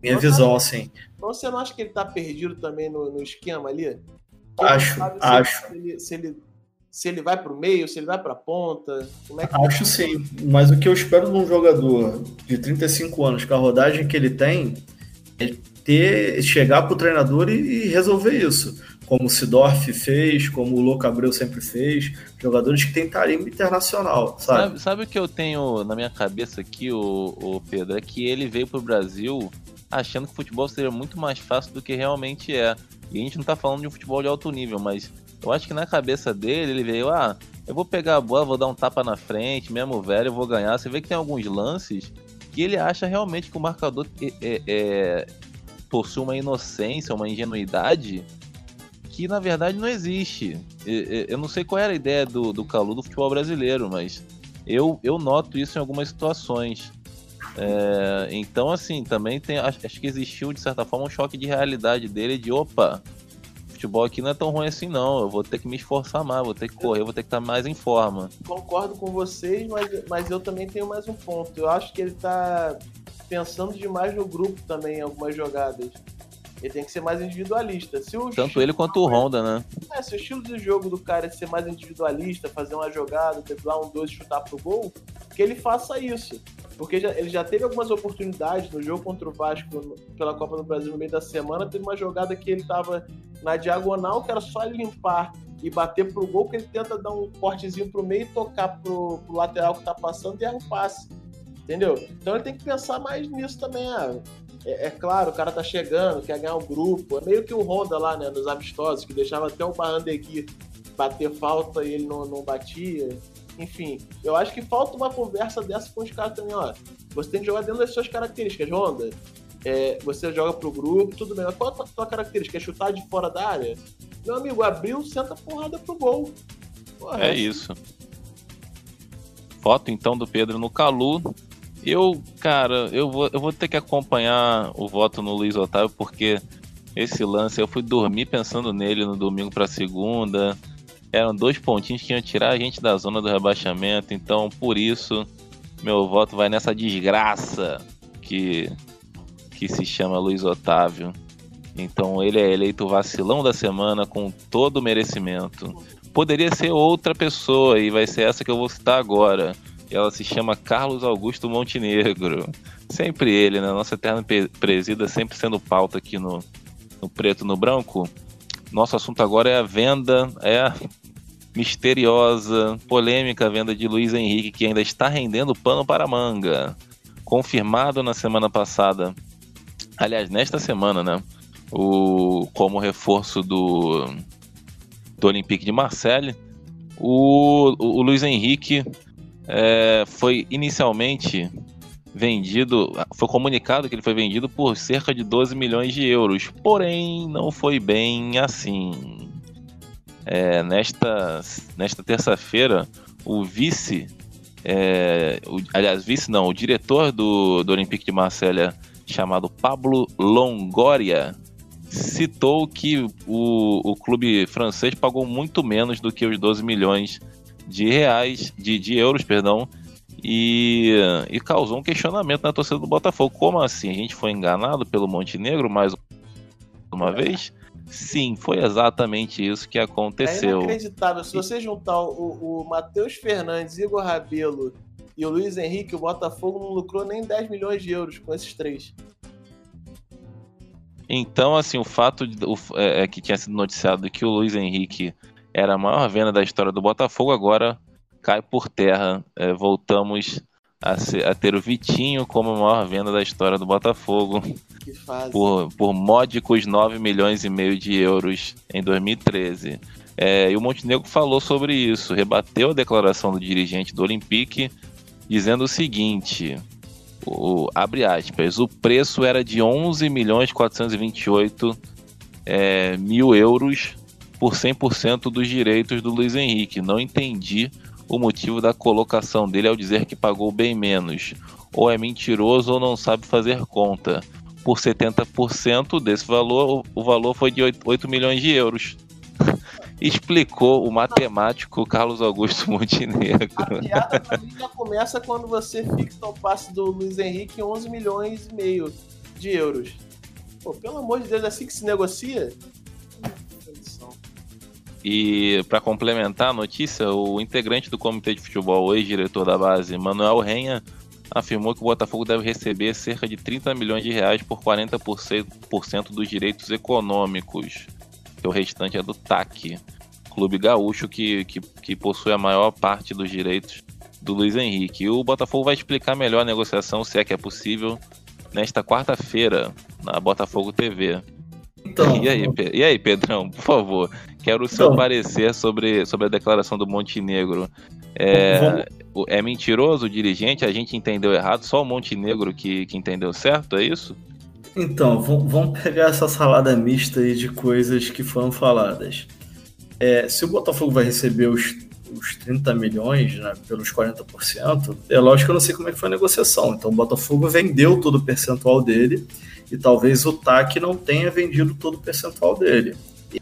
Minha não visão, tá, assim. Você não acha que ele tá perdido também no, no esquema ali? acho, acho. Se ele, se ele, se ele vai para o meio, se ele vai para a ponta. É que... Acho sim, mas o que eu espero de um jogador de 35 anos, com a rodagem que ele tem, é ter, chegar para o treinador e, e, resolver isso. Como o Sidorf fez, como o Louco Abreu sempre fez, jogadores que têm tarimba internacional, sabe? sabe? sabe? o que eu tenho na minha cabeça aqui, o, o Pedro? É que ele veio para o Brasil achando que o futebol seria muito mais fácil do que realmente é. E a gente não tá falando de um futebol de alto nível, mas eu acho que na cabeça dele ele veio, ah, eu vou pegar a bola, vou dar um tapa na frente, mesmo velho, eu vou ganhar. Você vê que tem alguns lances que ele acha realmente que o marcador é, é, é, possui uma inocência, uma ingenuidade que na verdade não existe. Eu não sei qual era a ideia do, do Calu do futebol brasileiro, mas eu, eu noto isso em algumas situações. É, então, assim, também tem. Acho, acho, que existiu, de certa forma, um choque de realidade dele de opa, futebol aqui não é tão ruim assim, não. Eu vou ter que me esforçar mais, vou ter que correr, vou ter que estar mais em forma. Concordo com vocês, mas, mas eu também tenho mais um ponto. Eu acho que ele está pensando demais no grupo também em algumas jogadas. Ele tem que ser mais individualista. Se o Tanto ele quanto o Honda, né? É, se o estilo de jogo do cara é ser mais individualista, fazer uma jogada, driblar um dois chutar pro gol, que ele faça isso. Porque já, ele já teve algumas oportunidades no jogo contra o Vasco pela Copa do Brasil no meio da semana. Teve uma jogada que ele estava na diagonal, que era só ele limpar e bater pro gol, que ele tenta dar um cortezinho pro meio e tocar pro, pro lateral que tá passando e erra o passe. Entendeu? Então ele tem que pensar mais nisso também. Ah, é, é, claro, o cara tá chegando, quer ganhar o grupo. É meio que o Honda lá, né, nos amistosos, que deixava até o Barrandegui bater falta e ele não, não batia. Enfim, eu acho que falta uma conversa dessa com os caras também, ó. Você tem que jogar dentro das suas características, Honda. É, você joga pro grupo, tudo bem. Mas qual a tua característica? É chutar de fora da área? Meu amigo, abriu, senta porrada pro gol. Porra, é isso. Foto então do Pedro no Calu. Eu, cara, eu vou, eu vou ter que acompanhar o voto no Luiz Otávio, porque esse lance eu fui dormir pensando nele no domingo para segunda eram dois pontinhos que iam tirar a gente da zona do rebaixamento. Então, por isso, meu voto vai nessa desgraça que, que se chama Luiz Otávio. Então, ele é eleito vacilão da semana com todo o merecimento. Poderia ser outra pessoa e vai ser essa que eu vou citar agora. Ela se chama Carlos Augusto Montenegro. Sempre ele, né? Nossa eterna presida, sempre sendo pauta aqui no, no preto no branco. Nosso assunto agora é a venda, é a misteriosa, polêmica venda de Luiz Henrique, que ainda está rendendo pano para manga. Confirmado na semana passada aliás, nesta semana, né? O, como reforço do, do Olympique de Marseille, o, o, o Luiz Henrique é, foi inicialmente vendido, foi comunicado que ele foi vendido por cerca de 12 milhões de euros, porém não foi bem assim. É, nesta nesta terça-feira, o vice, é, o, aliás, vice não, o diretor do, do Olympique de Marselha, chamado Pablo Longoria, citou que o, o clube francês pagou muito menos do que os 12 milhões de reais, de, de euros, perdão, e, e causou um questionamento na torcida do Botafogo. Como assim? A gente foi enganado pelo Montenegro mais uma vez? Sim, foi exatamente isso que aconteceu. É inacreditável. Se você juntar o, o Matheus Fernandes, Igor Rabelo e o Luiz Henrique, o Botafogo não lucrou nem 10 milhões de euros com esses três. Então, assim, o fato de, o, é, é, que tinha sido noticiado que o Luiz Henrique era a maior venda da história do Botafogo, agora cai por terra. É, voltamos a, ser, a, ter o Vitinho como a maior venda da história do Botafogo. Por, por módicos 9 milhões e meio de euros em 2013. É, e o Montenegro falou sobre isso, rebateu a declaração do dirigente do Olympique, dizendo o seguinte: o, abre aspas, o preço era de 11 milhões 428 é, mil euros por 100% dos direitos do Luiz Henrique. Não entendi o motivo da colocação dele ao dizer que pagou bem menos. Ou é mentiroso ou não sabe fazer conta. Por 70% desse valor, o valor foi de 8, 8 milhões de euros. [laughs] Explicou o matemático Carlos Augusto [laughs] Montenegro. A piada já começa quando você fixa o passe do Luiz Henrique em 11 milhões e meio de euros. Pô, pelo amor de Deus, é assim que se negocia? E para complementar a notícia, o integrante do comitê de futebol, o ex-diretor da base, Manuel Renha, afirmou que o Botafogo deve receber cerca de 30 milhões de reais por 40% dos direitos econômicos, que o restante é do TAC, clube gaúcho que, que, que possui a maior parte dos direitos do Luiz Henrique. E o Botafogo vai explicar melhor a negociação, se é que é possível, nesta quarta-feira, na Botafogo TV. Então, e, aí, e aí, Pedrão, por favor, quero o seu então, parecer sobre, sobre a declaração do Montenegro. É, vamos... é mentiroso o dirigente? A gente entendeu errado? Só o Montenegro que, que entendeu certo? É isso? Então, vamos pegar essa salada mista aí de coisas que foram faladas. É, se o Botafogo vai receber os, os 30 milhões né, pelos 40%, é lógico que eu não sei como é que foi a negociação. Então o Botafogo vendeu todo o percentual dele e talvez o TAC não tenha vendido todo o percentual dele.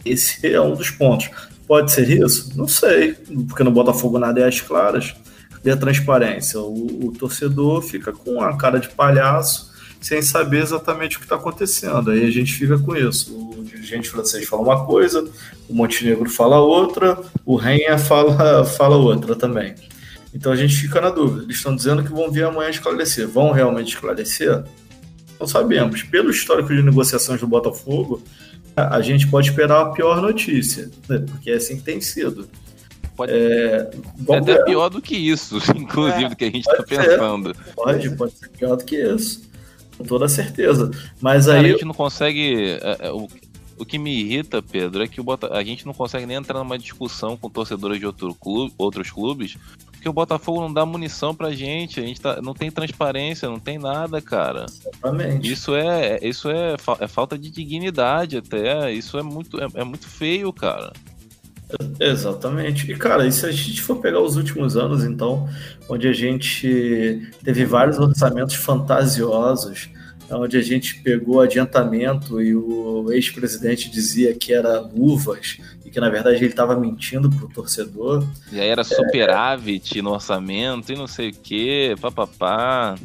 Esse [laughs] é um dos pontos. Pode ser isso? Não sei, porque no Botafogo nada é às claras. Cadê a transparência? O, o torcedor fica com a cara de palhaço sem saber exatamente o que está acontecendo. Aí a gente fica com isso. O dirigente francês fala uma coisa, o Montenegro fala outra, o Renha fala, [laughs] fala outra também. Então a gente fica na dúvida. Eles estão dizendo que vão vir amanhã esclarecer. Vão realmente esclarecer? Não sabemos. Pelo histórico de negociações do Botafogo, a gente pode esperar a pior notícia, né? porque é assim que tem sido. Pode é, é até ver. pior do que isso, [laughs] inclusive, é, do que a gente está pensando. Pode, pode ser pior do que isso. Com toda certeza. Mas Cara, aí. A gente não consegue. É, é, o, o que me irrita, Pedro, é que o Bota... a gente não consegue nem entrar numa discussão com torcedores de outro clube, outros clubes porque o Botafogo não dá munição pra gente, a gente tá, não tem transparência, não tem nada, cara. Exatamente. Isso é, isso é, é falta de dignidade até, isso é muito, é, é muito feio, cara. Exatamente. E, cara, e se a gente for pegar os últimos anos, então, onde a gente teve vários orçamentos fantasiosos, onde a gente pegou adiantamento e o ex-presidente dizia que era luvas e que na verdade ele estava mentindo pro torcedor. E aí era superávit é... no orçamento e não sei o que, papapá.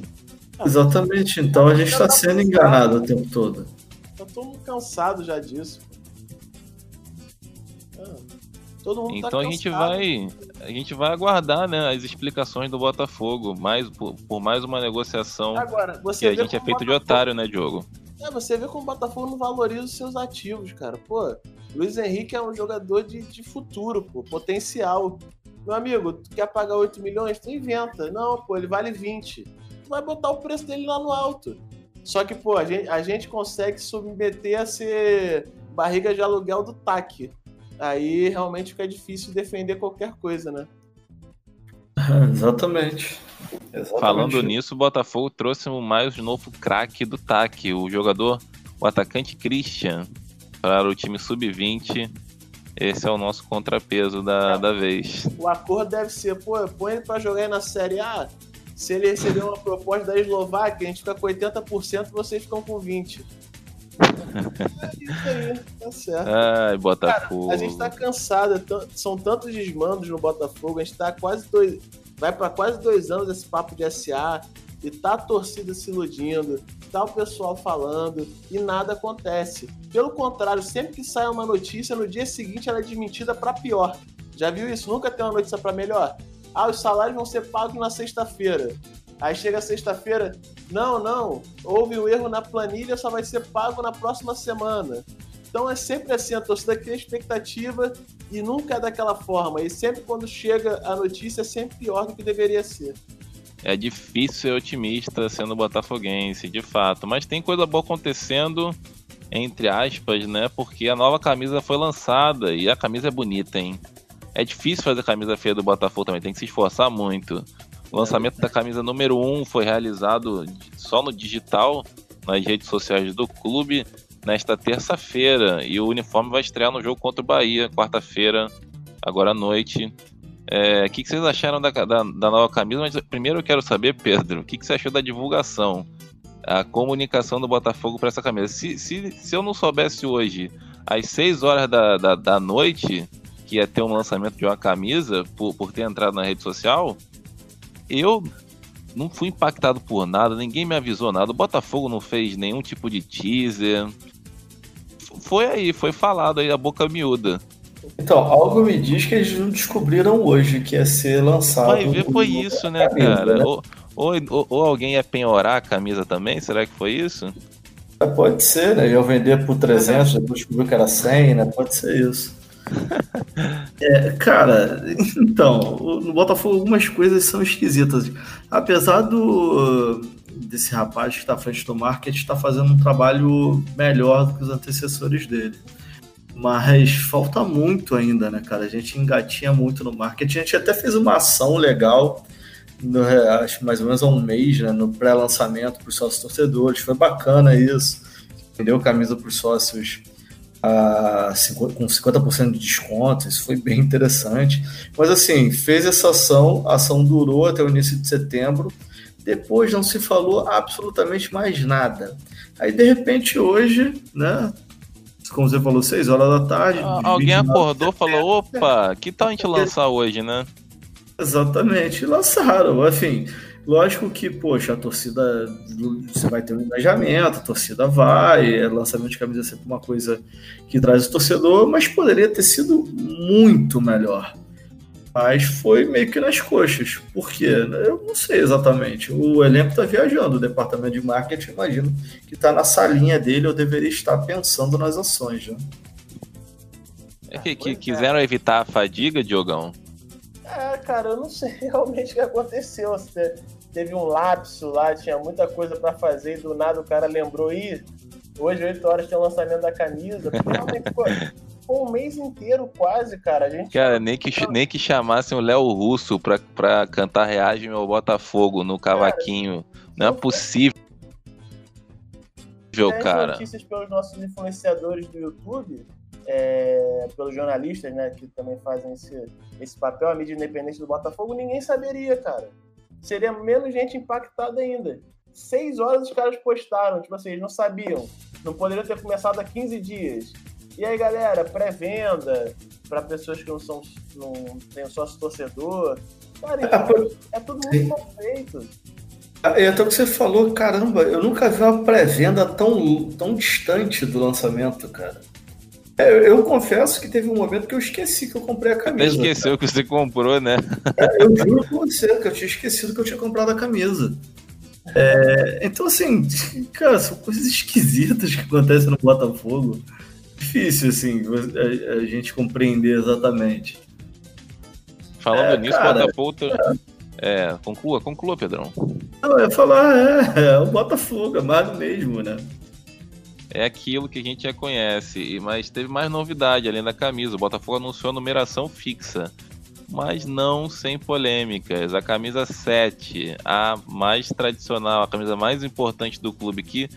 Exatamente, então a gente está sendo enganado o tempo todo. Eu tô cansado já disso. Ah, todo mundo tá então tá a gente vai a gente vai aguardar né, as explicações do Botafogo mais por, por mais uma negociação Agora, que a gente é feito Botafogo... de otário, né, Diogo? É, você vê como o Botafogo não valoriza os seus ativos, cara. Pô, Luiz Henrique é um jogador de, de futuro, pô, potencial. Meu amigo, tu quer pagar 8 milhões? Tu inventa. Não, pô, ele vale 20. Tu vai botar o preço dele lá no alto. Só que, pô, a gente, a gente consegue submeter a ser barriga de aluguel do TAC. Aí realmente fica difícil defender qualquer coisa, né? Exatamente. Exatamente. Falando nisso, o Botafogo trouxe o mais novo craque do TAC, o jogador, o atacante Christian, para o time sub-20. Esse é o nosso contrapeso da, é. da vez. O acordo deve ser, pô, põe ele para jogar aí na Série A. Se ele receber uma proposta da Eslováquia, a gente fica com 80%, vocês ficam com 20%. é isso aí, tá certo. Ai, Botafogo. Cara, a gente tá cansado, é são tantos desmandos no Botafogo, a gente tá quase dois. Vai para quase dois anos esse papo de SA, e tá a torcida se iludindo, tá o pessoal falando e nada acontece. Pelo contrário, sempre que sai uma notícia, no dia seguinte ela é desmentida para pior. Já viu isso? Nunca tem uma notícia para melhor. Ah, os salários vão ser pagos na sexta-feira. Aí chega sexta-feira, não, não, houve um erro na planilha, só vai ser pago na próxima semana. Então é sempre assim, a torcida cria expectativa e nunca é daquela forma. E sempre quando chega a notícia é sempre pior do que deveria ser é difícil ser otimista sendo botafoguense, de fato. Mas tem coisa boa acontecendo, entre aspas, né? Porque a nova camisa foi lançada e a camisa é bonita, hein? É difícil fazer a camisa feia do Botafogo também, tem que se esforçar muito. O lançamento da camisa número 1 um foi realizado só no digital, nas redes sociais do clube, nesta terça-feira. E o uniforme vai estrear no jogo contra o Bahia, quarta-feira, agora à noite. É, o que, que, vocês acharam da, da, da, nova camisa? Mas primeiro eu quero saber, Pedro, o que, que você achou da divulgação, a comunicação do Botafogo para essa camisa? Se, se, se eu não soubesse hoje, às 6 horas da, da, da, noite, que ia ter um lançamento de uma camisa, por, por ter entrado na rede social, eu não fui impactado por nada, ninguém me avisou nada. O Botafogo não fez nenhum tipo de teaser. Foi aí, foi falado aí a boca miúda. Então, algo me diz que eles não descobriram hoje que ia ser lançado. Vai ver, foi isso, né, camisa, cara? Né? Ou, ou, ou, alguém ia penhorar a camisa também? Será que foi isso? É, pode ser, né? Ia vender por 300, [laughs] depois descobriu que era 100, né? Pode ser isso. [laughs] é, cara, então, no Botafogo algumas coisas são esquisitas. Apesar do desse rapaz que está à frente do marketing estar tá fazendo um trabalho melhor do que os antecessores dele. Mas falta muito ainda, né, cara? A gente engatinha muito no marketing. A gente até fez uma ação legal, no, acho mais ou menos há um mês, né, no pré-lançamento para os sócios torcedores. Foi bacana isso. Vendeu camisa para os sócios a, com 50% de desconto. Isso foi bem interessante. Mas assim, fez essa ação, a ação durou até o início de setembro. Depois não se falou absolutamente mais nada. Aí, de repente, hoje, né, como você falou, 6 horas da tarde. Ah, alguém acordou e falou: opa, que tal a gente lançar hoje, né? Exatamente, lançaram. Enfim, lógico que, poxa, a torcida. Você vai ter um engajamento, a torcida vai, é lançamento de camisa é sempre uma coisa que traz o torcedor, mas poderia ter sido muito melhor. Mas foi meio que nas coxas. Por quê? Eu não sei exatamente. O elenco está viajando, o departamento de marketing, imagino que está na salinha dele, eu deveria estar pensando nas ações. Né? É que, que quiseram evitar a fadiga, Diogão? É, cara, eu não sei [laughs] realmente o que aconteceu. Teve um lapso lá, tinha muita coisa para fazer e do nada o cara lembrou, ih, hoje 8 horas tem o lançamento da camisa. Realmente, [laughs] pô, um mês inteiro quase, cara. A gente cara, nem que, nem que chamassem o Léo Russo pra, pra cantar Reage meu Botafogo no cavaquinho. Cara, não é possível, cara. notícias pelos nossos influenciadores do YouTube, é, pelos jornalistas, né, que também fazem esse, esse papel, a mídia independente do Botafogo, ninguém saberia, cara. Seria menos gente impactada ainda. Seis horas os caras postaram, tipo assim, eles não sabiam. Não poderiam ter começado há 15 dias e aí, galera, pré-venda para pessoas que não são não têm sócio torcedor. Cara, é, é tudo muito mal feito. E até o que você falou, caramba, eu nunca vi uma pré-venda tão, tão distante do lançamento, cara. É, eu, eu, confesso que teve um momento que eu esqueci que eu comprei a camisa. Até esqueceu cara. que você comprou, né? É, eu juro com você que eu tinha esquecido que eu tinha comprado a camisa. É, então, assim, [laughs] cara, são coisas esquisitas que acontecem no Botafogo difícil, assim, a, a gente compreender exatamente. Falando é, nisso, cara, Botafogo. É, conclua, conclua, Pedrão. eu ia falar, é, é o Botafogo, é mais do mesmo, né? É aquilo que a gente já conhece, mas teve mais novidade além da camisa. O Botafogo anunciou a numeração fixa, mas não sem polêmicas. A camisa 7, a mais tradicional, a camisa mais importante do clube, que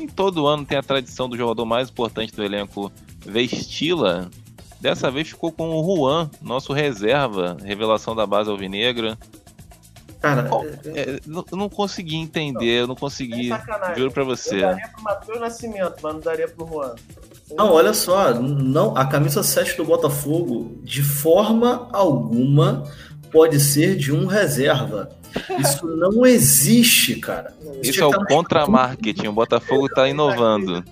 em todo ano tem a tradição do jogador mais importante do elenco vesti-la. Dessa vez ficou com o Juan, nosso reserva, revelação da base alvinegra. Cara, é, é, não, eu não consegui entender, eu não consegui. É juro pra você. Eu daria pro Matheus Nascimento, mas não daria pro Juan. Não, olha só, não, a camisa 7 do Botafogo, de forma alguma, pode ser de um reserva. Isso não existe, cara. Isso é o contra-marketing, o Botafogo tá inovando.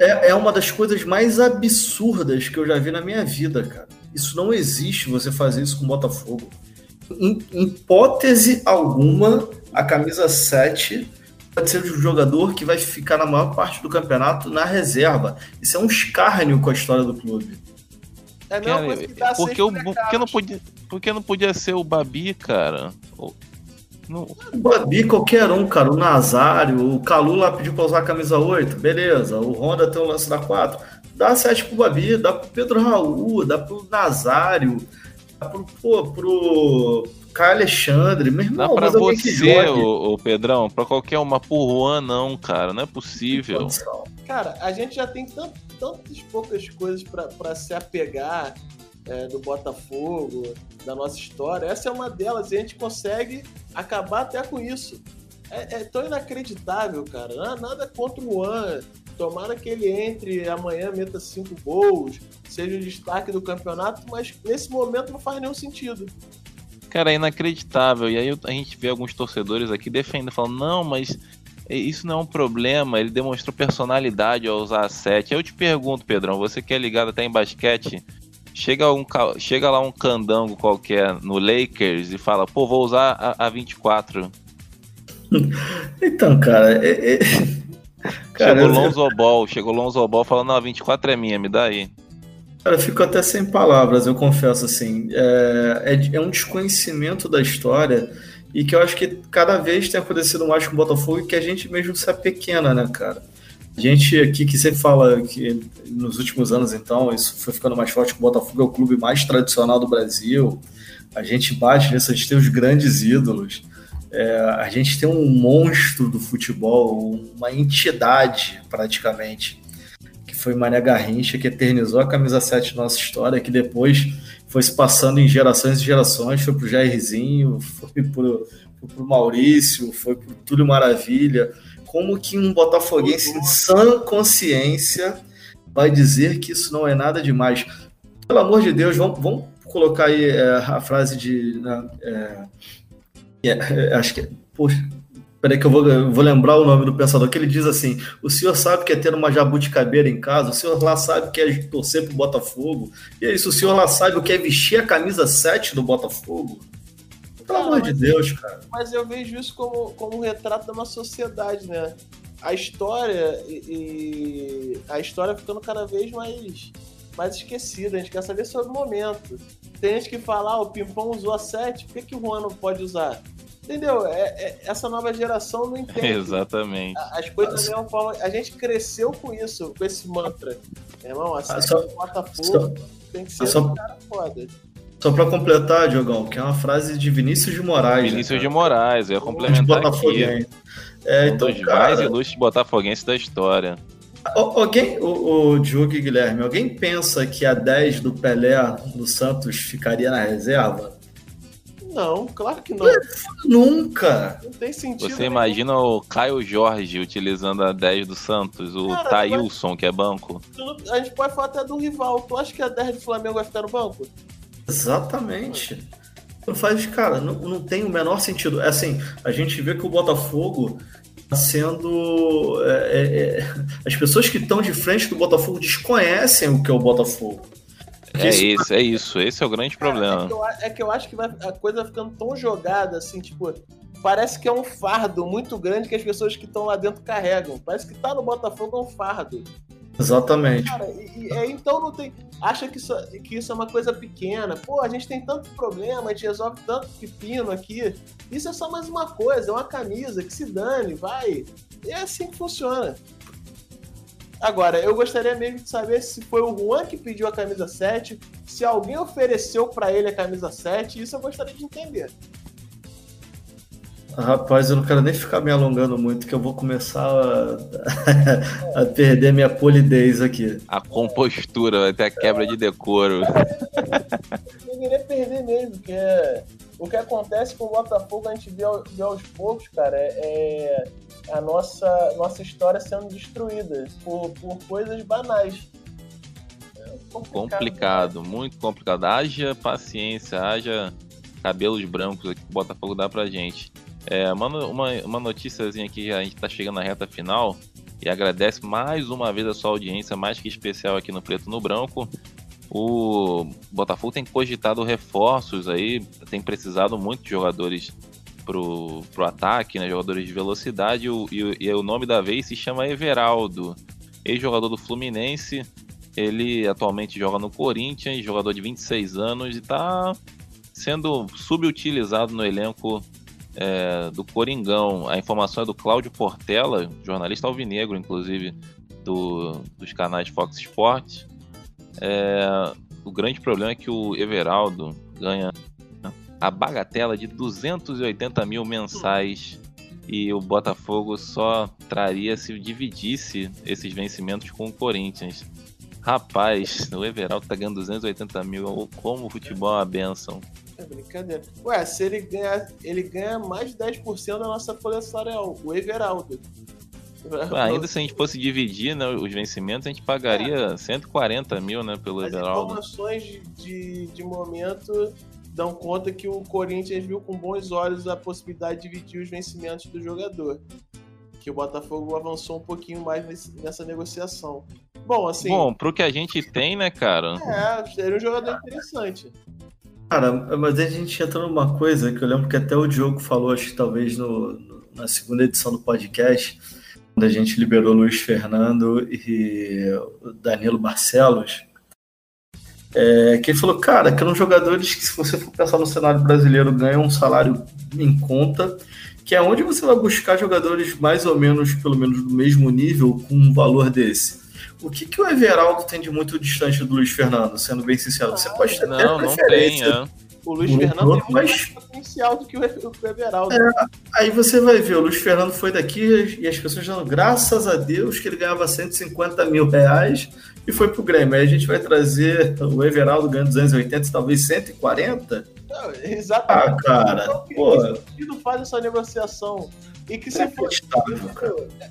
É, é uma das coisas mais absurdas que eu já vi na minha vida, cara. Isso não existe você fazer isso com o Botafogo em hipótese alguma, a camisa 7 pode ser um jogador que vai ficar na maior parte do campeonato na reserva. Isso é um escárnio com a história do clube. É a mesma coisa que dá porque, o, porque, não podia, porque não podia ser o Babi, cara? Não... o Babi, qualquer um, cara. O Nazário, o Calu lá pediu pra usar a camisa 8, beleza. O Honda tem o lance da 4. Dá 7 pro Babi, dá pro Pedro Raul, dá pro Nazário pro, pô, pro Caio Alexandre, meu irmão. Dá pra você, o, o, Pedrão, pra qualquer uma, por Juan, não, cara, não é possível. Cara, a gente já tem tant, tantas poucas coisas para se apegar é, do Botafogo, da nossa história. Essa é uma delas e a gente consegue acabar até com isso. É, é tão inacreditável, cara. Nada contra o Juan. Tomara que ele entre amanhã, meta cinco gols, seja o destaque do campeonato, mas nesse momento não faz nenhum sentido. Cara, é inacreditável. E aí a gente vê alguns torcedores aqui defendendo, falando, não, mas isso não é um problema, ele demonstrou personalidade ao usar a 7. Eu te pergunto, Pedrão, você que é ligado até em basquete, chega, um, chega lá um candango qualquer no Lakers e fala, pô, vou usar a, a 24. [laughs] Então, cara, é, é... Cara, chegou o Lonzo Ball, chegou o Lonzo Ball falando, não, a 24 é minha, me dá aí. Cara, eu fico até sem palavras, eu confesso assim. É, é, é, um desconhecimento da história e que eu acho que cada vez tem acontecido mais com o Botafogo e que a gente mesmo se pequena, né, cara? A gente aqui que sempre fala que nos últimos anos, então, isso foi ficando mais forte, que o Botafogo é o clube mais tradicional do Brasil. A gente bate nisso, a gente tem os grandes ídolos. É, a gente tem um monstro do futebol, uma entidade praticamente, que foi Mané Garrincha, que eternizou a camisa 7 na nossa história, que depois foi se passando em gerações e gerações, foi pro Jairzinho, foi pro, foi pro Maurício, foi pro Túlio Maravilha. Como que um botafoguense em sã consciência vai dizer que isso não é nada demais? Pelo amor de Deus, vamos, vamos colocar aí é, a frase de... Né, é, é, é, acho que. Poxa, peraí que eu vou, eu vou lembrar o nome do pensador, que ele diz assim: o senhor sabe que é ter uma jabuticabeira em casa, o senhor lá sabe que é torcer pro Botafogo, e é isso, o senhor lá sabe o que é vestir a camisa 7 do Botafogo. Pelo ah, amor de Deus, cara. Mas eu vejo isso como, como um retrato da nossa sociedade, né? A história e, e a história ficando cada vez mais mais esquecida. A gente quer saber sobre o momento. Tem gente que fala, ah, o Pimpão usou a 7, por que, que o Juan não pode usar? Entendeu? É, é, essa nova geração não [laughs] entende. Exatamente. As coisas da mesma forma. A gente cresceu com isso, com esse mantra. Meu irmão, a ah, só, Botafogo só, tem que ser só, um cara foda. Só pra completar, Diogão, que é uma frase de Vinícius de Moraes. Né, Vinícius né, de Moraes, eu ia complementar aqui. É, então, um dos cara... mais ilustres botafoguenses da história. Alguém, o, o Diogo e Guilherme, alguém pensa que a 10 do Pelé no Santos ficaria na reserva? Não, claro que não. Nunca. Não tem sentido. Você imagina o Caio Jorge utilizando a 10 do Santos, o Cara, Thailson, que é banco? A gente pode falar até do rival. Tu acha que a 10 do Flamengo vai ficar no banco? Exatamente. Não faz, cara, não, não tem o menor sentido. É assim, a gente vê que o Botafogo sendo. É, é, é, as pessoas que estão de frente do Botafogo desconhecem o que é o Botafogo. É isso, isso, é isso. Esse é o grande problema. É que eu, é que eu acho que vai, a coisa vai ficando tão jogada assim, tipo. Parece que é um fardo muito grande que as pessoas que estão lá dentro carregam. Parece que tá no Botafogo é um fardo. Exatamente. Cara, e, e, é, então não tem. Acha que isso, que isso é uma coisa pequena. Pô, a gente tem tanto problema, a gente resolve tanto pepino aqui. Isso é só mais uma coisa, é uma camisa que se dane, vai. E é assim que funciona. Agora, eu gostaria mesmo de saber se foi o Juan que pediu a camisa 7, se alguém ofereceu para ele a camisa 7, isso eu gostaria de entender. Rapaz, eu não quero nem ficar me alongando muito, que eu vou começar a, [laughs] a perder minha polidez aqui. A compostura, vai ter a quebra de decoro. Eu queria perder mesmo, porque o que acontece com o Botafogo a gente vê, vê aos poucos, cara, é, é a nossa, nossa história sendo destruída por, por coisas banais. É complicado, complicado muito complicado. Haja paciência, haja cabelos brancos que o Botafogo dá pra gente. É, uma, uma, uma aqui, a gente tá chegando na reta final e agradece mais uma vez a sua audiência, mais que especial aqui no Preto no Branco. O Botafogo tem cogitado reforços aí, tem precisado muito de jogadores pro, pro ataque, né, jogadores de velocidade, e, e o nome da vez se chama Everaldo, ex-jogador do Fluminense, ele atualmente joga no Corinthians, jogador de 26 anos e está sendo subutilizado no elenco é, do Coringão. A informação é do Cláudio Portela, jornalista alvinegro, inclusive, do, dos canais Fox Sports. É, o grande problema é que o Everaldo ganha a bagatela de 280 mil mensais e o Botafogo só traria se dividisse esses vencimentos com o Corinthians. Rapaz, o Everaldo tá ganhando 280 mil, como o futebol é uma benção. É brincadeira. Ué, se ele ganhar, ele ganha mais de 10% da nossa folha salarial, o Everaldo. Ainda se a gente fosse dividir né, os vencimentos, a gente pagaria é. 140 mil né, pelo As Everaldo. As informações de, de, momento dão conta que o Corinthians viu com bons olhos a possibilidade de dividir os vencimentos do jogador. Que o Botafogo avançou um pouquinho mais nessa negociação. Bom, assim. Bom, pro que a gente tem, né, cara? É, seria um jogador interessante. Cara, mas a gente entra numa coisa que eu lembro que até o Diogo falou, acho que talvez no, no, na segunda edição do podcast, quando a gente liberou Luiz Fernando e Danilo Barcelos, é, que ele falou, cara, que eram jogadores que, se você for pensar no cenário brasileiro, ganham um salário em conta, que é onde você vai buscar jogadores mais ou menos, pelo menos do mesmo nível, com um valor desse o que, que o Everaldo tem de muito distante do Luiz Fernando, sendo bem sincero? Você pode ter não, não tem, é. O Luiz Fernando tem mais potencial do que o Everaldo. É, aí você vai ver, o Luiz Fernando foi daqui e as pessoas dizendo, graças a Deus que ele ganhava 150 mil reais e foi pro Grêmio. Aí a gente vai trazer o Everaldo ganhando 280, talvez 140. Não, exatamente. Ah, cara, então, pô. Faz essa negociação? E que se for.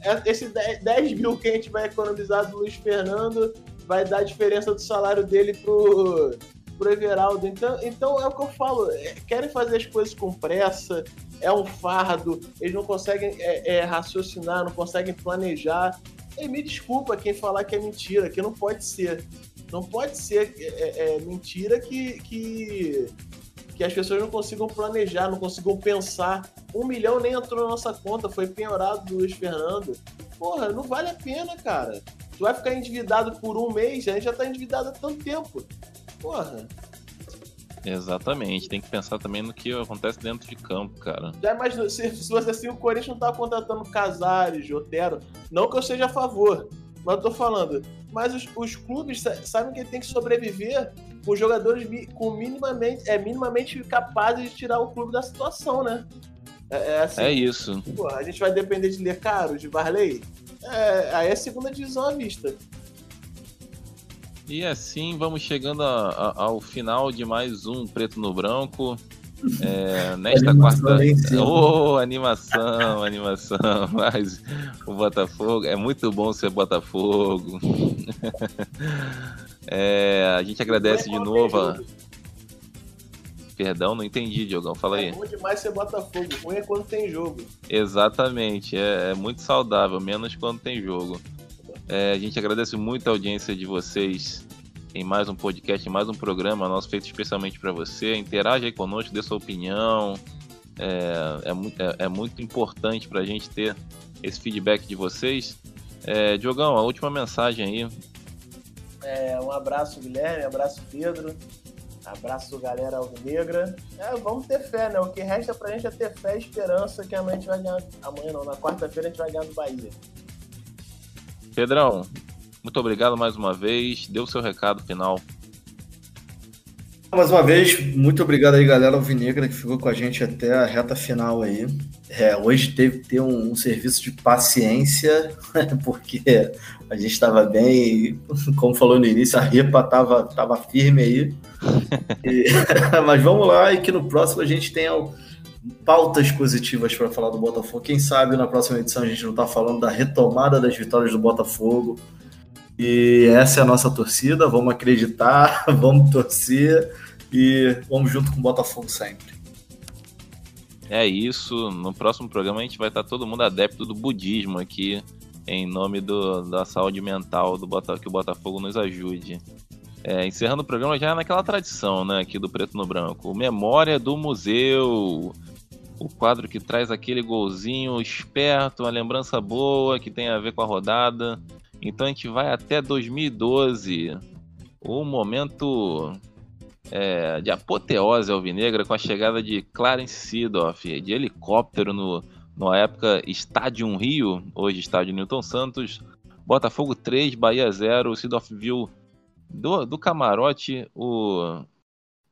É, esse 10 mil que a gente vai economizar do Luiz Fernando vai dar a diferença do salário dele pro, pro Everaldo. Então, então é o que eu falo. É, querem fazer as coisas com pressa, é um fardo, eles não conseguem é, é, raciocinar, não conseguem planejar. E me desculpa quem falar que é mentira, que não pode ser. Não pode ser é, é mentira que, que que as pessoas não consigam planejar, não consigam pensar. Um milhão nem entrou na nossa conta, foi penhorado do Luiz Fernando. Porra, não vale a pena, cara. Tu vai ficar endividado por um mês, a gente já tá endividado há tanto tempo. Porra. Exatamente, tem que pensar também no que acontece dentro de campo, cara. Já imagina, se, se fosse assim, o Corinthians não tá contratando Casares, Otero. Não que eu seja a favor, mas eu tô falando. Mas os, os clubes sabem que tem que sobreviver com jogadores com minimamente, é, minimamente capazes de tirar o clube da situação, né? É, é, assim, é isso. Pô, a gente vai depender de ler caro, de Varley? É, aí é a segunda divisão à vista. E assim vamos chegando a, a, ao final de mais um Preto no Branco. É, nesta quarta. Oh, animação, animação. [laughs] Mas o Botafogo. É muito bom ser Botafogo. [laughs] É, a gente agradece de novo. Perdão, não entendi, Diogão. Fala aí. É bom demais ser Botafogo. Ruim é quando tem jogo. Exatamente. É, é muito saudável, menos quando tem jogo. É, a gente agradece muito a audiência de vocês em mais um podcast, em mais um programa nosso feito especialmente para você. Interaja aí conosco, dê sua opinião. É, é, é, é muito importante para a gente ter esse feedback de vocês. É, Diogão, a última mensagem aí. É, um abraço, Guilherme, um abraço, Pedro. Abraço, galera alvinegra. É, vamos ter fé, né? O que resta pra gente é ter fé e esperança que amanhã a gente vai ganhar. Amanhã não, na quarta-feira a gente vai ganhar do Bahia. Pedrão, muito obrigado mais uma vez. Deu o seu recado final. Mais uma vez, muito obrigado aí, galera alvinegra, que ficou com a gente até a reta final aí. É, hoje teve que ter um, um, serviço de paciência, [laughs] porque a gente estava bem, como falou no início, a ripa estava tava firme aí. [laughs] E, [laughs] mas vamos lá e que no próximo a gente tenha pautas positivas para falar do Botafogo. Quem sabe na próxima edição a gente não está falando da retomada das vitórias do Botafogo, e essa é a nossa torcida. Vamos acreditar, [laughs] vamos torcer e vamos junto com o Botafogo sempre. É isso. No próximo programa a gente vai estar todo mundo adepto do budismo aqui, em nome do, da saúde mental do Botafogo, que o Botafogo nos ajude. É, encerrando o programa já naquela tradição, né, aqui do Preto no Branco. Memória do Museu. O quadro que traz aquele golzinho esperto, uma lembrança boa que tem a ver com a rodada. Então a gente vai até 2012, o momento é, de apoteose alvinegra com a chegada de Clarence Seedorf de helicóptero no, na época Estádio Rio, hoje Estádio Newton Santos, Botafogo 3, Bahia 0. O Seedorf viu do, do camarote o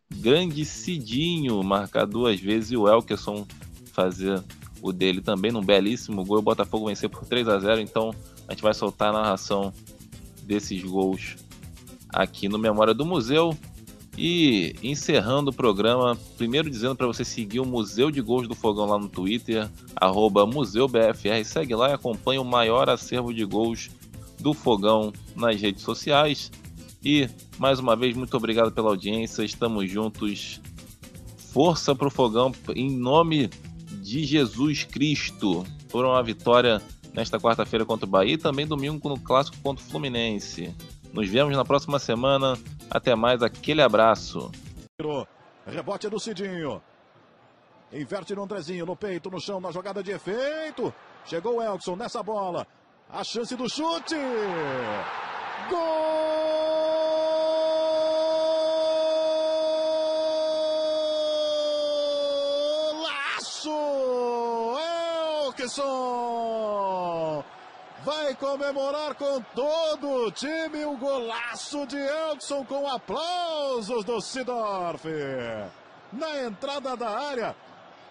grande Cidinho marcar duas vezes e o Elkerson fazer o dele também num belíssimo gol. O Botafogo vencer por 3 a 0 então a gente vai soltar a narração desses gols aqui no Memória do Museu. E encerrando o programa, primeiro dizendo para você seguir o Museu de Gols do Fogão lá no Twitter, MuseuBFR. Segue lá e acompanha o maior acervo de gols do Fogão nas redes sociais. E, mais uma vez, muito obrigado pela audiência. Estamos juntos. Força pro Fogão em nome de Jesus Cristo por uma vitória nesta quarta-feira contra o Bahia e também domingo no clássico contra o Fluminense. Nos vemos na próxima semana. Até mais, aquele abraço. Rebote do Cidinho. Inverte no Andrezinho, no peito, no chão, na jogada de efeito. Chegou o Elkson nessa bola. A chance do chute. Golaço! Elkson! Vai comemorar com todo o time o golaço de Elkson com aplausos do Sidorf. Na entrada da área,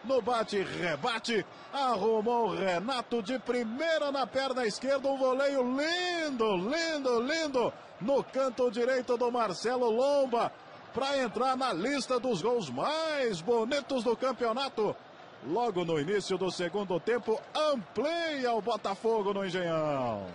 no bate-rebate, arrumou Renato de primeira na perna esquerda, um voleio lindo, lindo, lindo, no canto direito do Marcelo Lomba, para entrar na lista dos gols mais bonitos do campeonato logo no início do segundo tempo, amplia o Botafogo no Engenhão.